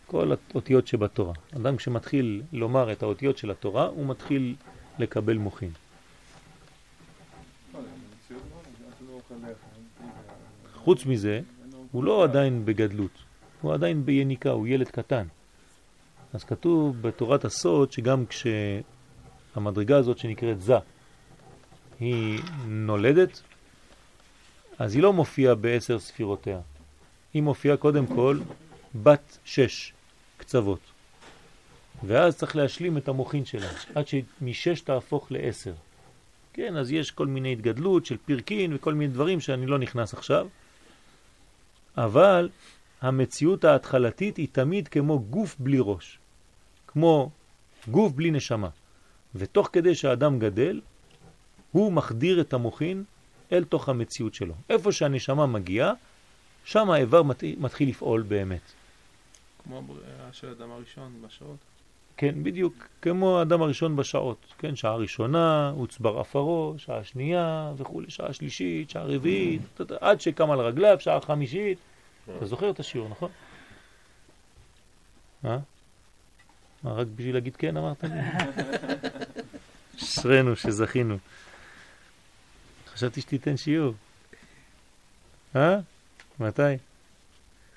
כל האותיות שבתורה. אדם כשמתחיל לומר את האותיות של התורה, הוא מתחיל לקבל מוחין. חוץ מזה, הוא לא עדיין בגדלות, הוא עדיין ביניקה, הוא ילד קטן. אז כתוב בתורת הסוד שגם כשהמדרגה הזאת שנקראת זה, היא נולדת, אז היא לא מופיעה בעשר ספירותיה. היא מופיעה קודם כל בת שש קצוות. ואז צריך להשלים את המוחין שלה, עד שמשש תהפוך לעשר. כן, אז יש כל מיני התגדלות של פרקין וכל מיני דברים שאני לא נכנס עכשיו, אבל המציאות ההתחלתית היא תמיד כמו גוף בלי ראש, כמו גוף בלי נשמה. ותוך כדי שהאדם גדל, הוא מחדיר את המוחין אל תוך המציאות שלו. איפה שהנשמה מגיעה, שם האיבר מתחיל לפעול באמת. כמו הבריאה של האדם הראשון בשעות. כן, בדיוק, כמו האדם הראשון בשעות. כן, שעה ראשונה, הוצבר אפרו, שעה שנייה וכו', שעה שלישית, שעה רביעית, עד שקם על רגליו, שעה חמישית. אתה זוכר את השיעור, נכון? מה? מה, רק בשביל להגיד כן אמרת לי? אשרינו שזכינו. חשבתי שתיתן שיעור. אה? מתי?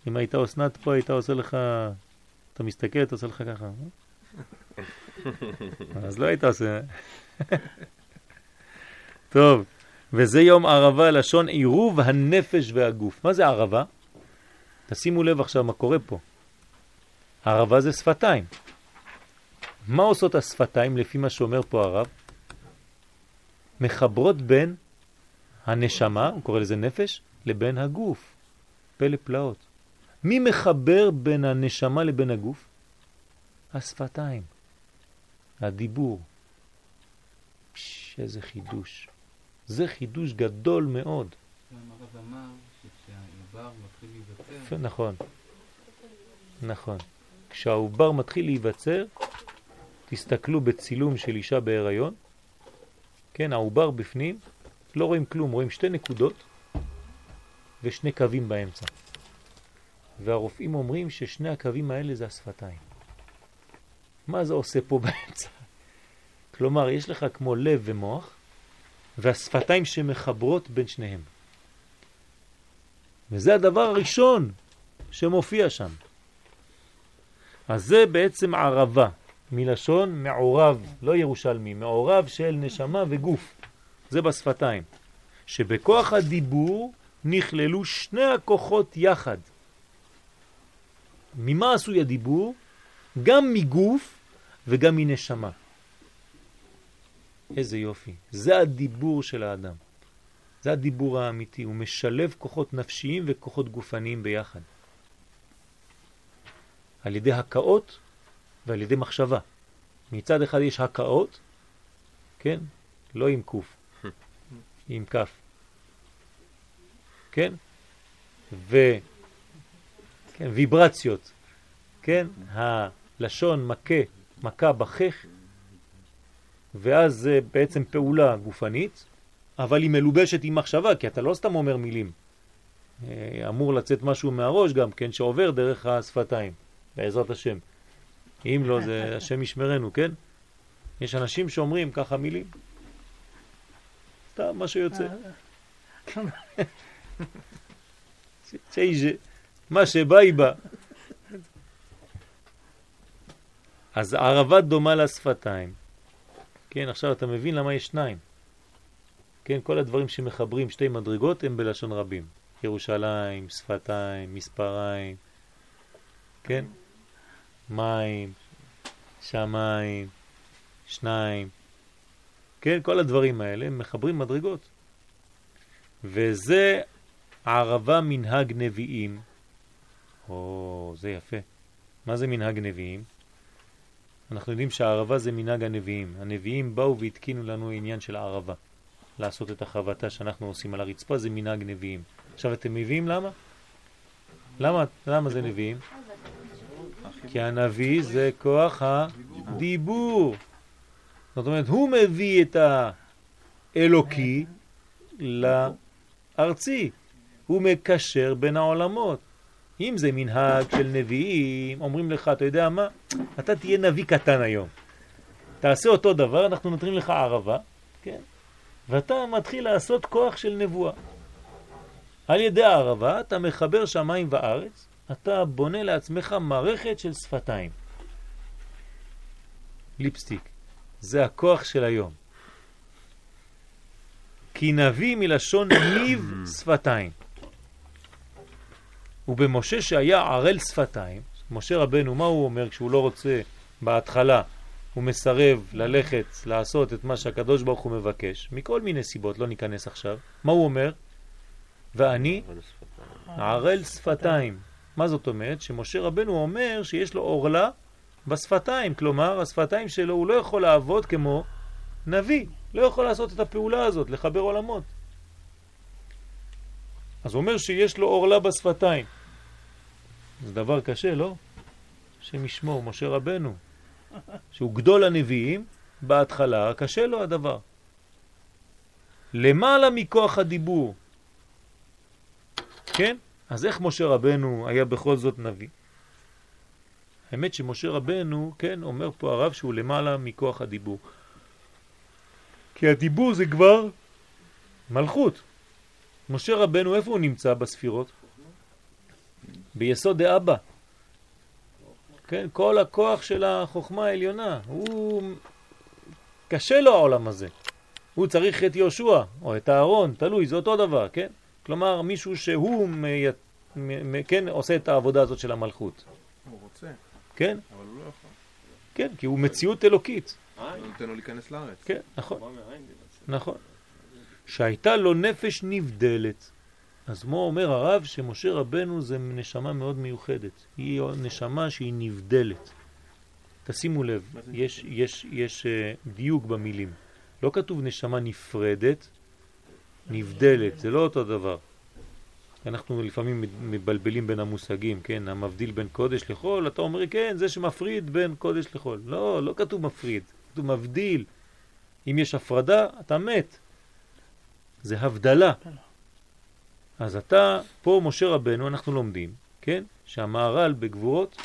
אם הייתה אסנת פה, הייתה עושה לך... אתה מסתכל, אתה עושה לך ככה. אז לא היית עושה. טוב, וזה יום ערבה, לשון עירוב הנפש והגוף. מה זה ערבה? תשימו לב עכשיו מה קורה פה. ערבה זה שפתיים. מה עושות השפתיים לפי מה שאומר פה הרב? מחברות בין הנשמה, הוא קורא לזה נפש, לבין הגוף. פלא פלאות. מי מחבר בין הנשמה לבין הגוף? השפתיים, הדיבור. פש, איזה חידוש. זה חידוש גדול מאוד. נכון, נכון. כשהעובר מתחיל להיווצר, תסתכלו בצילום של אישה בהיריון, כן, העובר בפנים, לא רואים כלום, רואים שתי נקודות ושני קווים באמצע. והרופאים אומרים ששני הקווים האלה זה השפתיים. מה זה עושה פה באמצע? כלומר, יש לך כמו לב ומוח, והשפתיים שמחברות בין שניהם. וזה הדבר הראשון שמופיע שם. אז זה בעצם ערבה, מלשון מעורב, לא ירושלמי, מעורב של נשמה וגוף. זה בשפתיים. שבכוח הדיבור נכללו שני הכוחות יחד. ממה עשוי הדיבור? גם מגוף וגם מנשמה. איזה יופי. זה הדיבור של האדם. זה הדיבור האמיתי. הוא משלב כוחות נפשיים וכוחות גופניים ביחד. על ידי הקאות ועל ידי מחשבה. מצד אחד יש הקאות, כן? לא עם קוף, עם כף. כן? ו... כן, ויברציות, כן? הלשון מכה, מכה בחך, ואז זה בעצם פעולה גופנית, אבל היא מלובשת עם מחשבה, כי אתה לא סתם אומר מילים. אה, אמור לצאת משהו מהראש גם, כן, שעובר דרך השפתיים, בעזרת השם. אם לא, זה השם ישמרנו, כן? יש אנשים שאומרים ככה מילים. סתם מה שיוצא. מה שבא יבא. אז ערבה דומה לשפתיים. כן, עכשיו אתה מבין למה יש שניים. כן, כל הדברים שמחברים שתי מדרגות הם בלשון רבים. ירושלים, שפתיים, מספריים, כן? מים, שמיים, שניים, כן, כל הדברים האלה מחברים מדרגות. וזה ערבה מנהג נביאים. או, זה יפה. מה זה מנהג נביאים? אנחנו יודעים שהערבה זה מנהג הנביאים. הנביאים באו והתקינו לנו עניין של ערבה. לעשות את החבטה שאנחנו עושים על הרצפה זה מנהג נביאים. עכשיו אתם מביאים למה? למה, למה זה נביאים? כי הנביא זה כוח הדיבור. זאת אומרת, הוא מביא את האלוקי לארצי. הוא מקשר בין העולמות. אם זה מנהג של נביאים, אומרים לך, אתה יודע מה? אתה תהיה נביא קטן היום. תעשה אותו דבר, אנחנו נותנים לך ערבה, כן? ואתה מתחיל לעשות כוח של נבואה. על ידי הערבה אתה מחבר שמיים וארץ, אתה בונה לעצמך מערכת של שפתיים. ליפסטיק. זה הכוח של היום. כי נביא מלשון ניב שפתיים. ובמשה שהיה ערל שפתיים, משה רבנו, מה הוא אומר כשהוא לא רוצה בהתחלה, הוא מסרב ללכת לעשות את מה שהקדוש ברוך הוא מבקש, מכל מיני סיבות, לא ניכנס עכשיו. מה הוא אומר? ואני ערל שפתיים. מה זאת אומרת? שמשה רבנו אומר שיש לו עורלה בשפתיים, כלומר השפתיים שלו הוא לא יכול לעבוד כמו נביא, לא יכול לעשות את הפעולה הזאת, לחבר עולמות. אז הוא אומר שיש לו עורלה בשפתיים. זה דבר קשה, לא? השם ישמור, משה רבנו, שהוא גדול הנביאים, בהתחלה קשה לו הדבר. למעלה מכוח הדיבור. כן? אז איך משה רבנו היה בכל זאת נביא? האמת שמשה רבנו, כן, אומר פה הרב שהוא למעלה מכוח הדיבור. כי הדיבור זה כבר מלכות. משה רבנו, איפה הוא נמצא בספירות? ביסוד דאבא. כן, כל הכוח של החוכמה העליונה, הוא... קשה לו העולם הזה. הוא צריך את יהושע או את הארון, תלוי, זה אותו דבר, כן? כלומר, מישהו שהוא מ... מ... כן, עושה את העבודה הזאת של המלכות. הוא רוצה. כן? אבל הוא לא יכול. כן, כי הוא מציאות אלוקית. לא נותן לו להיכנס לארץ. כן, נכון. נכון. שהייתה לו נפש נבדלת. אז מה אומר הרב? שמשה רבנו זה נשמה מאוד מיוחדת. היא נשמה שהיא נבדלת. תשימו לב, יש, יש, יש uh, דיוק במילים. לא כתוב נשמה נפרדת, נבדלת, זה לא אותו דבר. אנחנו לפעמים מבלבלים בין המושגים, כן, המבדיל בין קודש לחול, אתה אומר, כן, זה שמפריד בין קודש לחול. לא, לא כתוב מפריד, כתוב מבדיל. אם יש הפרדה, אתה מת. זה הבדלה. אז אתה, פה משה רבנו, אנחנו לומדים, כן, שהמהר"ל בגבורות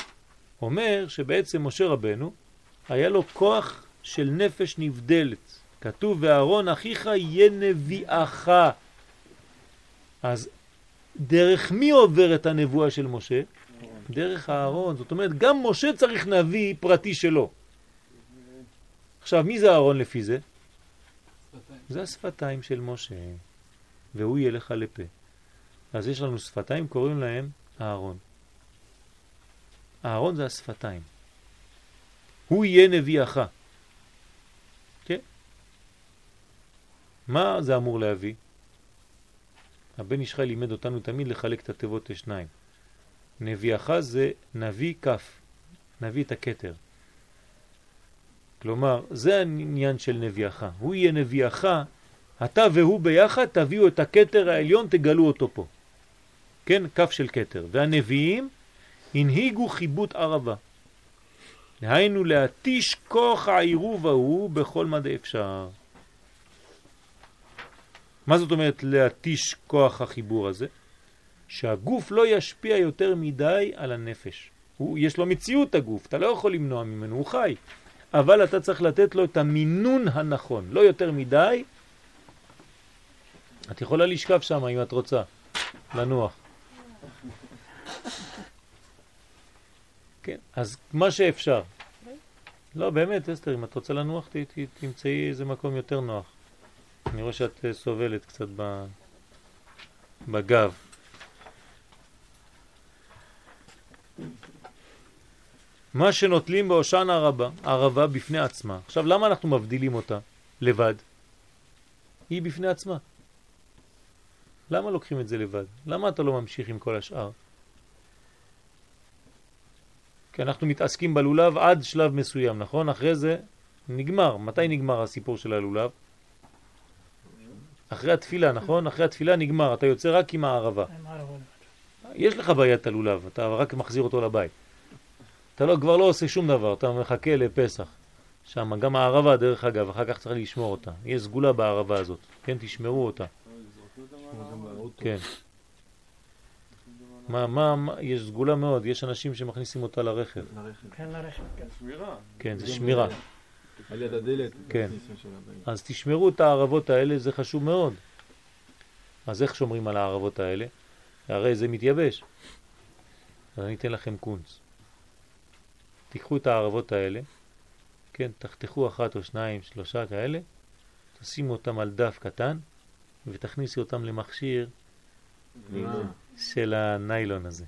אומר שבעצם משה רבנו היה לו כוח של נפש נבדלת. כתוב, ואהרון אחיך יהיה נביאך. אז דרך מי עוברת הנבואה של משה? דרך הארון. זאת אומרת, גם משה צריך נביא פרטי שלו. עכשיו, מי זה הארון לפי זה? זה השפתיים של משה, והוא יהיה לך לפה. אז יש לנו שפתיים, קוראים להם הארון. הארון זה השפתיים. הוא יהיה נביאך. כן? מה זה אמור להביא? הבן ישחי לימד אותנו תמיד לחלק את התיבות לשניים. נביאך זה נביא כף, נביא את הכתר. כלומר, זה העניין של נביאך. הוא יהיה נביאך, אתה והוא ביחד תביאו את הכתר העליון, תגלו אותו פה. כן, כף של כתר. והנביאים הנהיגו חיבוט ערבה. היינו להתיש כוח העירוב ההוא בכל מדי אפשר. מה זאת אומרת להתיש כוח החיבור הזה? שהגוף לא ישפיע יותר מדי על הנפש. הוא, יש לו מציאות הגוף, אתה לא יכול למנוע ממנו, הוא חי. אבל אתה צריך לתת לו את המינון הנכון, לא יותר מדי. את יכולה לשכב שם אם את רוצה, לנוח. כן, אז מה שאפשר. לא, באמת, אסתר, אם את רוצה לנוח, ת, ת, תמצאי איזה מקום יותר נוח. אני רואה שאת אה, סובלת קצת בגב. מה שנוטלים בהושענא הרבה, הרבה בפני עצמה. עכשיו, למה אנחנו מבדילים אותה לבד? היא בפני עצמה. למה לוקחים את זה לבד? למה אתה לא ממשיך עם כל השאר? כי אנחנו מתעסקים בלולב עד שלב מסוים, נכון? אחרי זה נגמר. מתי נגמר הסיפור של הלולב? אחרי התפילה, נכון? אחרי התפילה נגמר, אתה יוצא רק עם הערבה. יש לך בעיית הלולב, אתה רק מחזיר אותו לבית. אתה לא, כבר לא עושה שום דבר, אתה מחכה לפסח. שם, גם הערבה, דרך אגב, אחר כך צריך לשמור אותה. יש סגולה בערבה הזאת, כן? תשמרו אותה. כן. מה, מה, מה, יש סגולה מאוד, יש אנשים שמכניסים אותה לרכב. לרכב. כן, לרכב, כן. שמירה. כן, זה שמירה. על יד הדלת. כן. אז תשמרו את הערבות האלה, זה חשוב מאוד. אז איך שומרים על הערבות האלה? הרי זה מתייבש. אז אני אתן לכם קונץ. תיקחו את הערבות האלה, כן, תחתכו אחת או שניים, שלושה כאלה, תשימו אותם על דף קטן ותכניסי אותם למכשיר של הניילון הזה.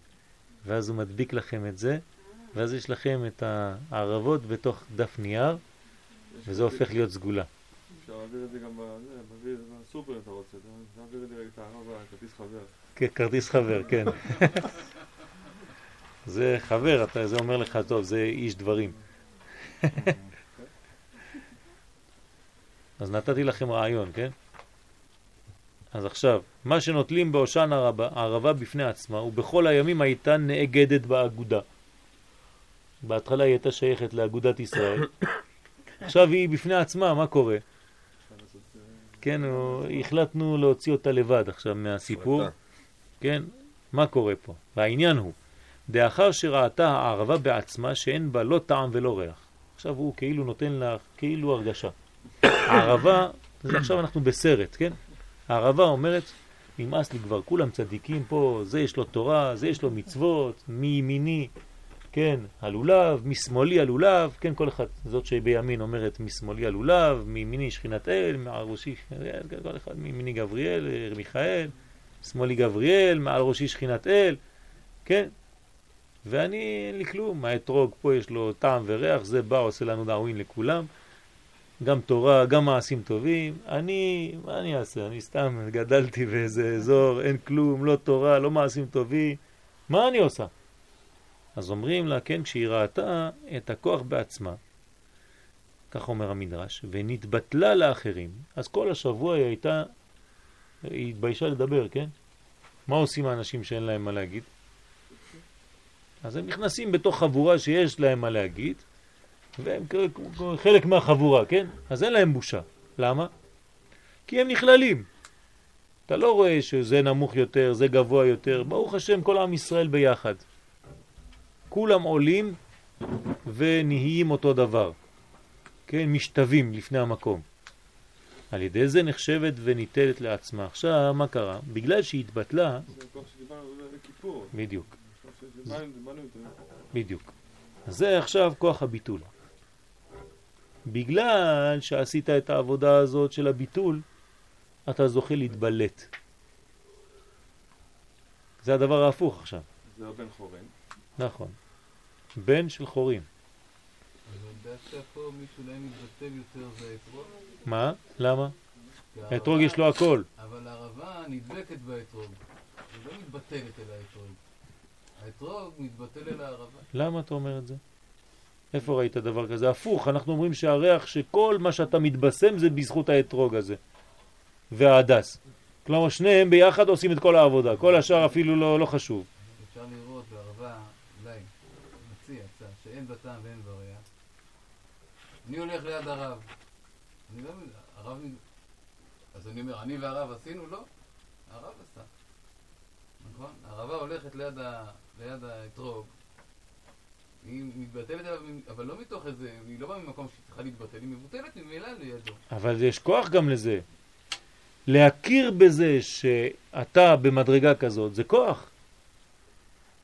ואז הוא מדביק לכם את זה, ואז יש לכם את הערבות בתוך דף נייר, וזה הופך להיות סגולה. אפשר להעביר את זה גם בסופר אם אתה רוצה. אתה להעביר את זה הערבה, כרטיס חבר. כן, כרטיס חבר, כן. זה חבר, אתה, זה אומר לך, טוב, זה איש דברים. אז נתתי לכם רעיון, כן? אז עכשיו, מה שנוטלים בהושענא רבה, הערבה בפני עצמה, ובכל הימים הייתה נאגדת באגודה. בהתחלה היא הייתה שייכת לאגודת ישראל. עכשיו היא בפני עצמה, מה קורה? כן, החלטנו להוציא אותה לבד עכשיו מהסיפור. כן, מה קורה פה? והעניין הוא, דאחר שראתה הערבה בעצמה שאין בה לא טעם ולא ריח. עכשיו הוא כאילו נותן לה כאילו הרגשה. הערבה, זה עכשיו אנחנו בסרט, כן? הערבה אומרת, נמאס לי כבר, כולם צדיקים פה, זה יש לו תורה, זה יש לו מצוות, מימיני, כן, הלולב, משמאלי הלולב, כן, כל אחד, זאת שבימין אומרת משמאלי הלולב, מימיני שכינת אל, מעל ראשי, כן, כל אחד, מימיני גבריאל, מיכאל, שמאלי גבריאל, מעל ראשי שכינת אל, כן? ואני אין לי כלום, האתרוג פה יש לו טעם וריח, זה בא עושה לנו דאווין לכולם, גם תורה, גם מעשים טובים, אני, מה אני אעשה? אני סתם גדלתי באיזה אזור, אין כלום, לא תורה, לא מעשים טובים, מה אני עושה? אז אומרים לה, כן, כשהיא ראתה את הכוח בעצמה, כך אומר המדרש, ונתבטלה לאחרים, אז כל השבוע היא הייתה היא התביישה לדבר, כן? מה עושים האנשים שאין להם מה להגיד? אז הם נכנסים בתוך חבורה שיש להם מה להגיד, והם חלק מהחבורה, כן? אז אין להם בושה. למה? כי הם נכללים. אתה לא רואה שזה נמוך יותר, זה גבוה יותר, ברוך השם כל עם ישראל ביחד. כולם עולים ונהיים אותו דבר, כן? משתווים לפני המקום. על ידי זה נחשבת וניטלת לעצמה. עכשיו, מה קרה? בגלל שהיא התבטלה, זה הכוח שדיברנו. בדיוק, באנו באנו איתו. בדיוק. אז זה עכשיו כוח הביטול. בגלל שעשית את העבודה הזאת של הביטול, אתה זוכה להתבלט. זה הדבר ההפוך עכשיו, זה הבן חורן. נכון. בן של חורים. מה? למה? האתרוג יש לו הכל. אבל הערבה נדבקת באתרוג. היא לא מתבטלת אל האתרוג. האתרוג מתבטל אל הערבה. למה אתה אומר את זה? איפה ראית דבר כזה? הפוך, אנחנו אומרים שהריח שכל מה שאתה מתבשם זה בזכות האתרוג הזה וההדס. כלומר שניהם ביחד עושים את כל העבודה, כל השאר אפילו לא, לא חשוב. אפשר לראות בערבה, אולי, מציע קצת, שאין בה טעם ואין בה ריח. אני הולך ליד הרב. אני לא מבין, הרב... אז אני אומר, אני והרב עשינו? לא. הרב עשה. נכון? הערבה הולכת ליד, ה... ליד האתרוג. היא מתבטלת אבל לא מתוך איזה, היא לא באה ממקום שהיא צריכה להתבטל, היא מבוטלת ממילא לידו. אבל יש כוח גם לזה. להכיר בזה שאתה במדרגה כזאת זה כוח.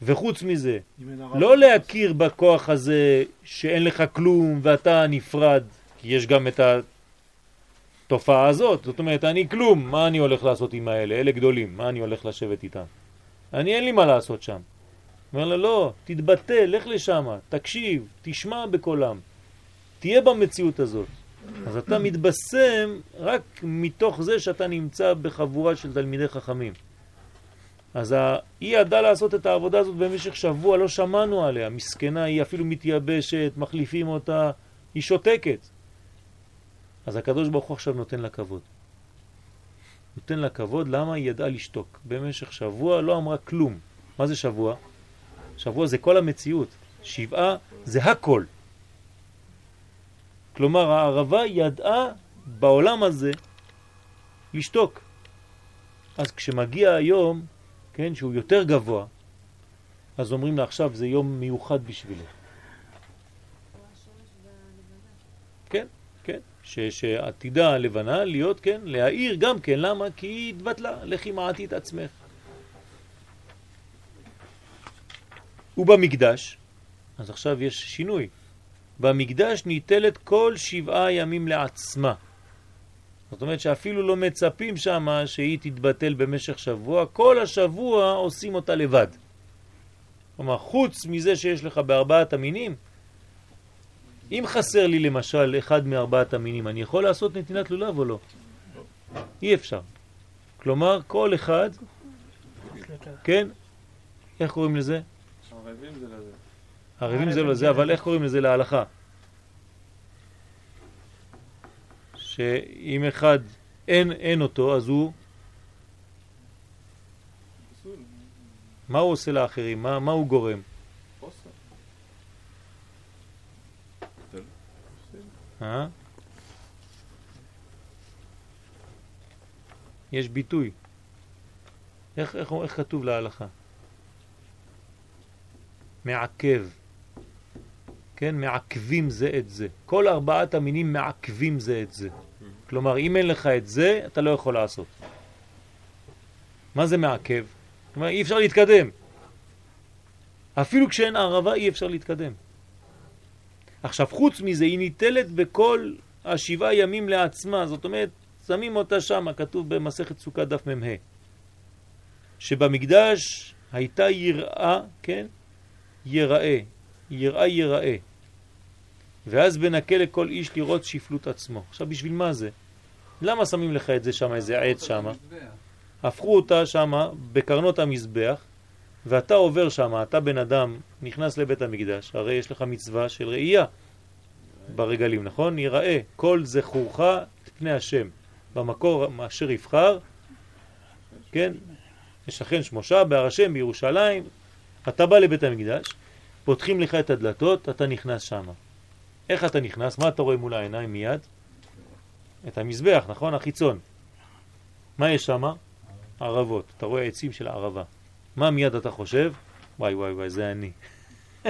וחוץ מזה, לא להכיר בכוח הזה שאין לך כלום ואתה נפרד, כי יש גם את התופעה הזאת, זאת אומרת, אני כלום, מה אני הולך לעשות עם האלה? אלה גדולים, מה אני הולך לשבת איתם? אני אין לי מה לעשות שם. אומר לה, לא, תתבטא, לך לשם, תקשיב, תשמע בקולם, תהיה במציאות הזאת. אז אתה מתבשם רק מתוך זה שאתה נמצא בחבורה של תלמידי חכמים. אז היא ידעה לעשות את העבודה הזאת במשך שבוע, לא שמענו עליה, מסכנה, היא אפילו מתייבשת, מחליפים אותה, היא שותקת. אז הקדוש ברוך הוא עכשיו נותן לה כבוד. נותן לה כבוד, למה היא ידעה לשתוק? במשך שבוע לא אמרה כלום. מה זה שבוע? שבוע זה כל המציאות. שבעה זה הכל. כלומר, הערבה ידעה בעולם הזה לשתוק. אז כשמגיע היום, כן, שהוא יותר גבוה, אז אומרים לה עכשיו זה יום מיוחד בשבילך. כן, כן, ש, שעתידה הלבנה להיות, כן, להעיר גם כן, למה? כי היא התבטלה, לכי מעטי את עצמך. ובמקדש, אז עכשיו יש שינוי, במקדש ניטלת כל שבעה ימים לעצמה. זאת אומרת שאפילו לא מצפים שם שהיא תתבטל במשך שבוע, כל השבוע עושים אותה לבד. כלומר, חוץ מזה שיש לך בארבעת המינים, אם חסר לי למשל אחד מארבעת המינים, אני יכול לעשות נתינת לולב או לא? אי אפשר. כלומר, כל אחד, כן? איך קוראים לזה? ערבים זה לזה. ערבים זה לזה, אבל איך קוראים לזה להלכה? שאם אחד אין, אין אותו, אז הוא... מה הוא עושה לאחרים? מה, מה הוא גורם? אה? יש ביטוי. איך, איך, איך כתוב להלכה? מעכב. כן, מעכבים זה את זה. כל ארבעת המינים מעכבים זה את זה. כלומר, אם אין לך את זה, אתה לא יכול לעשות. מה זה מעכב? כלומר, אי אפשר להתקדם. אפילו כשאין ערבה אי אפשר להתקדם. עכשיו, חוץ מזה, היא ניטלת בכל השבעה ימים לעצמה, זאת אומרת, שמים אותה שם, כתוב במסכת סוכה דף מ"ה, שבמקדש הייתה יראה, כן? יראה, יראה יראה. ואז בנקה לכל איש לראות שפלות עצמו. עכשיו, בשביל מה זה? למה שמים לך את זה שם, איזה עץ שם? הפכו אותה שם בקרנות המזבח, ואתה עובר שם, אתה בן אדם, נכנס לבית המקדש, הרי יש לך מצווה של ראייה ברגלים, נכון? יראה, כל זכורך את פני השם, במקור אשר יבחר, כן? ישכן שמושה בהר השם בירושלים, אתה בא לבית המקדש, פותחים לך את הדלתות, אתה נכנס שם. איך אתה נכנס? מה אתה רואה מול העיניים מיד? את המזבח, נכון? החיצון. מה יש שם? ערבות. אתה רואה עצים של הערבה. מה מיד אתה חושב? וואי וואי וואי, זה אני.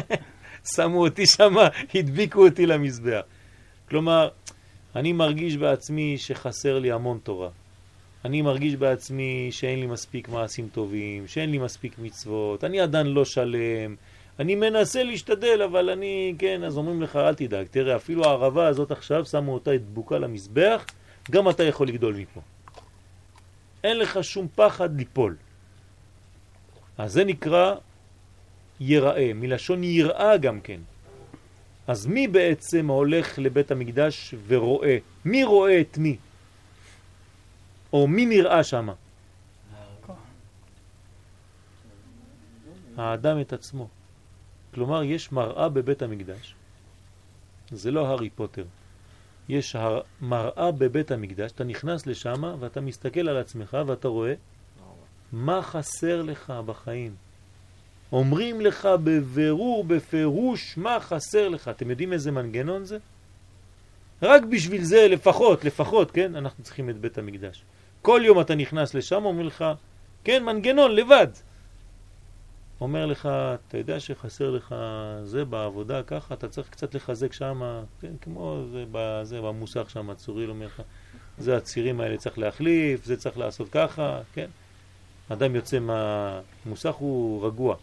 שמו אותי שם, הדביקו אותי למזבח. כלומר, אני מרגיש בעצמי שחסר לי המון תורה. אני מרגיש בעצמי שאין לי מספיק מעשים טובים, שאין לי מספיק מצוות, אני עדיין לא שלם, אני מנסה להשתדל, אבל אני, כן, אז אומרים לך, אל תדאג, תראה, אפילו הערבה הזאת עכשיו, שמו אותה את בוקה למזבח, גם אתה יכול לגדול מפה. אין לך שום פחד ליפול. אז זה נקרא יראה, מלשון יראה גם כן. אז מי בעצם הולך לבית המקדש ורואה? מי רואה את מי? או מי נראה שם? האדם את עצמו. כלומר, יש מראה בבית המקדש. זה לא הארי פוטר. יש מראה בבית המקדש, אתה נכנס לשם ואתה מסתכל על עצמך ואתה רואה מה חסר לך בחיים. אומרים לך בבירור, בפירוש, מה חסר לך. אתם יודעים איזה מנגנון זה? רק בשביל זה, לפחות, לפחות, כן, אנחנו צריכים את בית המקדש. כל יום אתה נכנס לשם, אומרים לך, כן, מנגנון, לבד. אומר לך, אתה יודע שחסר לך זה בעבודה ככה, אתה צריך קצת לחזק שם, כן, כמו זה, בזה, במוסך שם, הצוריל אומר לך, זה הצירים האלה צריך להחליף, זה צריך לעשות ככה, כן. אדם יוצא מהמוסך הוא רגוע,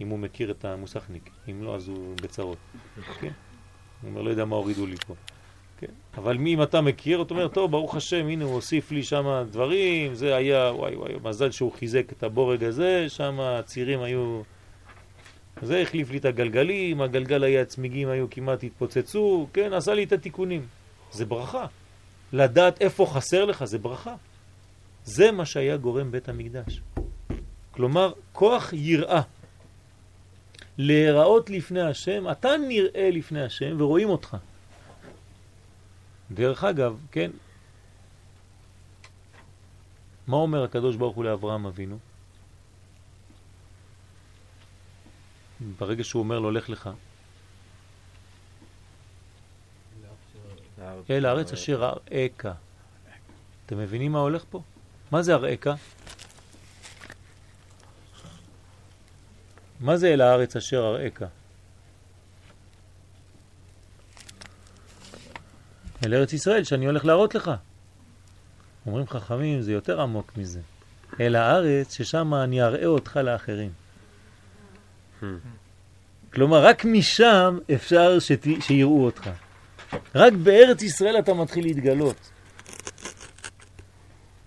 אם הוא מכיר את המוסכניק, אם לא אז הוא בצרות, כן. הוא אומר, לא יודע מה הורידו לי פה. כן. אבל מי אם אתה מכיר, אתה אומר, טוב, ברוך השם, הנה הוא הוסיף לי שם דברים, זה היה, וואי וואי, מזל שהוא חיזק את הבורג הזה, שם הצירים היו... זה החליף לי את הגלגלים, הגלגל היה, הצמיגים היו כמעט התפוצצו, כן, עשה לי את התיקונים. זה ברכה. לדעת איפה חסר לך זה ברכה. זה מה שהיה גורם בית המקדש. כלומר, כוח יראה. להיראות לפני השם, אתה נראה לפני השם ורואים אותך. דרך אגב, כן, מה אומר הקדוש ברוך הוא לאברהם אבינו? ברגע שהוא אומר לו, לך לך. אל הארץ אשר אראך. אתם מבינים מה הולך פה? מה זה אראך? מה זה אל הארץ אשר אראך? אל ארץ ישראל שאני הולך להראות לך. אומרים חכמים, זה יותר עמוק מזה. אל הארץ ששם אני אראה אותך לאחרים. כלומר, רק משם אפשר שת... שיראו אותך. רק בארץ ישראל אתה מתחיל להתגלות.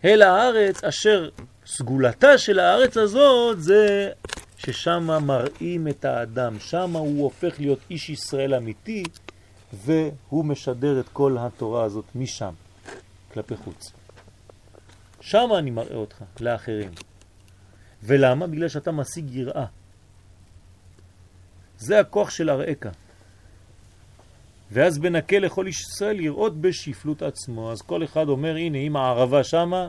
אל הארץ אשר סגולתה של הארץ הזאת זה ששם מראים את האדם, שם הוא הופך להיות איש ישראל אמיתי והוא משדר את כל התורה הזאת משם, כלפי חוץ. שם אני מראה אותך לאחרים. ולמה? בגלל שאתה משיג יראה. זה הכוח של הראקה. ואז בנקה לכל איש ישראל לראות בשפלות עצמו. אז כל אחד אומר, הנה, אם הערבה שמה,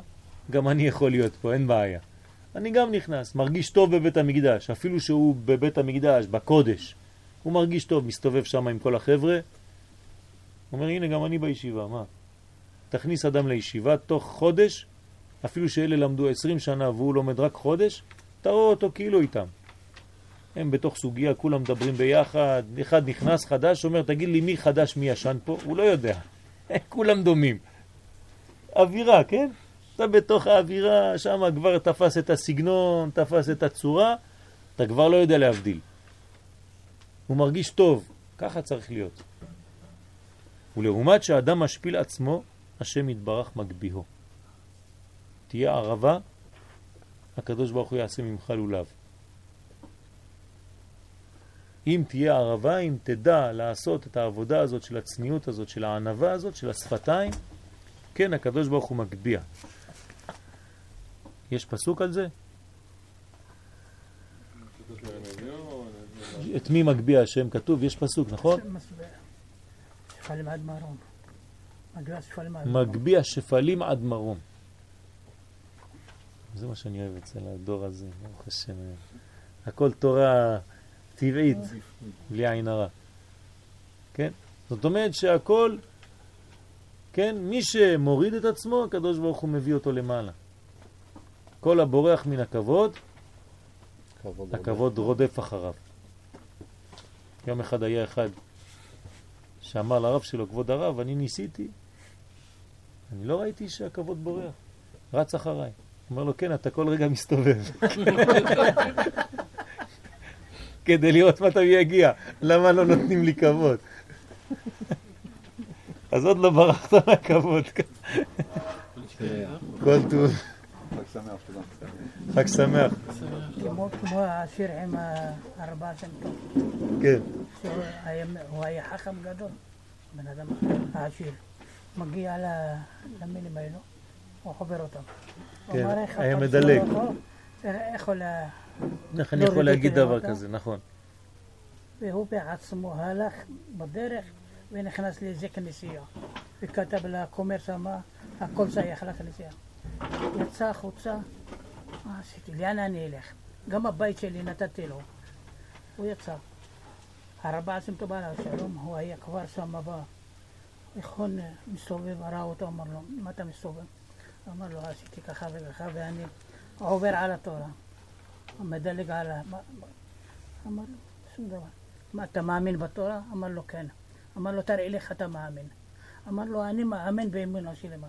גם אני יכול להיות פה, אין בעיה. אני גם נכנס, מרגיש טוב בבית המקדש, אפילו שהוא בבית המקדש, בקודש. הוא מרגיש טוב, מסתובב שם עם כל החבר'ה. אומר, הנה, גם אני בישיבה, מה? תכניס אדם לישיבה, תוך חודש, אפילו שאלה למדו 20 שנה והוא לומד רק חודש, תראו אותו כאילו איתם. הם בתוך סוגיה, כולם מדברים ביחד, אחד נכנס חדש, אומר, תגיד לי מי חדש, מי ישן פה? הוא לא יודע. כולם דומים. אווירה, כן? אתה בתוך האווירה, שם כבר תפס את הסגנון, תפס את הצורה, אתה כבר לא יודע להבדיל. הוא מרגיש טוב, ככה צריך להיות. ולעומת שהאדם משפיל עצמו, השם יתברך מגביהו. תהיה ערבה, הקדוש ברוך הוא יעשה ממך לולב. אם תהיה ערבה, אם תדע לעשות את העבודה הזאת של הצניעות הזאת, של הענבה הזאת, של השפתיים, כן, הקדוש ברוך הוא מגביה. יש פסוק על זה? את מי מגביה השם כתוב? יש פסוק, נכון? שפלים עד מרום. מגביה שפלים עד מרום. זה מה שאני אוהב אצל הדור הזה, ברוך השם. הכל תורה טבעית, בלי עין הרע. כן? זאת אומרת שהכל, כן, מי שמוריד את עצמו, הקדוש ברוך הוא מביא אותו למעלה. כל הבורח מן הכבוד, הכבוד רודף אחריו. יום אחד היה אחד שאמר לרב שלו, כבוד הרב, אני ניסיתי, אני לא ראיתי שהכבוד בורח, רץ אחריי. אומר לו, כן, אתה כל רגע מסתובב. כדי לראות מתי הוא יגיע. למה לא נותנים לי כבוד? אז עוד לא ברחת מהכבוד. כל טוב. חג שמח, תודה. חג שמח. כמו העשיר עם הארבעה סנטור. כן. הוא היה חכם גדול, בן אדם העשיר. מגיע למילים האלו, הוא חובר אותם. כן, היה מדלג. איך הוא איך אני יכול להגיד דבר כזה, נכון. והוא בעצמו הלך בדרך ונכנס לאיזה כנסייה וכתב לכומר שמה, הכל שייך לכנסייה. יצא החוצה, מה עשיתי? לאן אני אלך? גם הבית שלי נתתי לו. הוא יצא. הרבה עשם טובה עליו שלום, הוא היה כבר שם. נכון, מסתובב, ראה אותו, אמר לו, מה אתה מסתובב? אמר לו, עשיתי ככה וככה ואני עובר על התורה. מדלג על ה... אמר לו, שום דבר. מה, אתה מאמין בתורה? אמר לו, כן. אמר לו, תראה לך אתה מאמין. אמר לו, אני מאמין באמונה שלמה.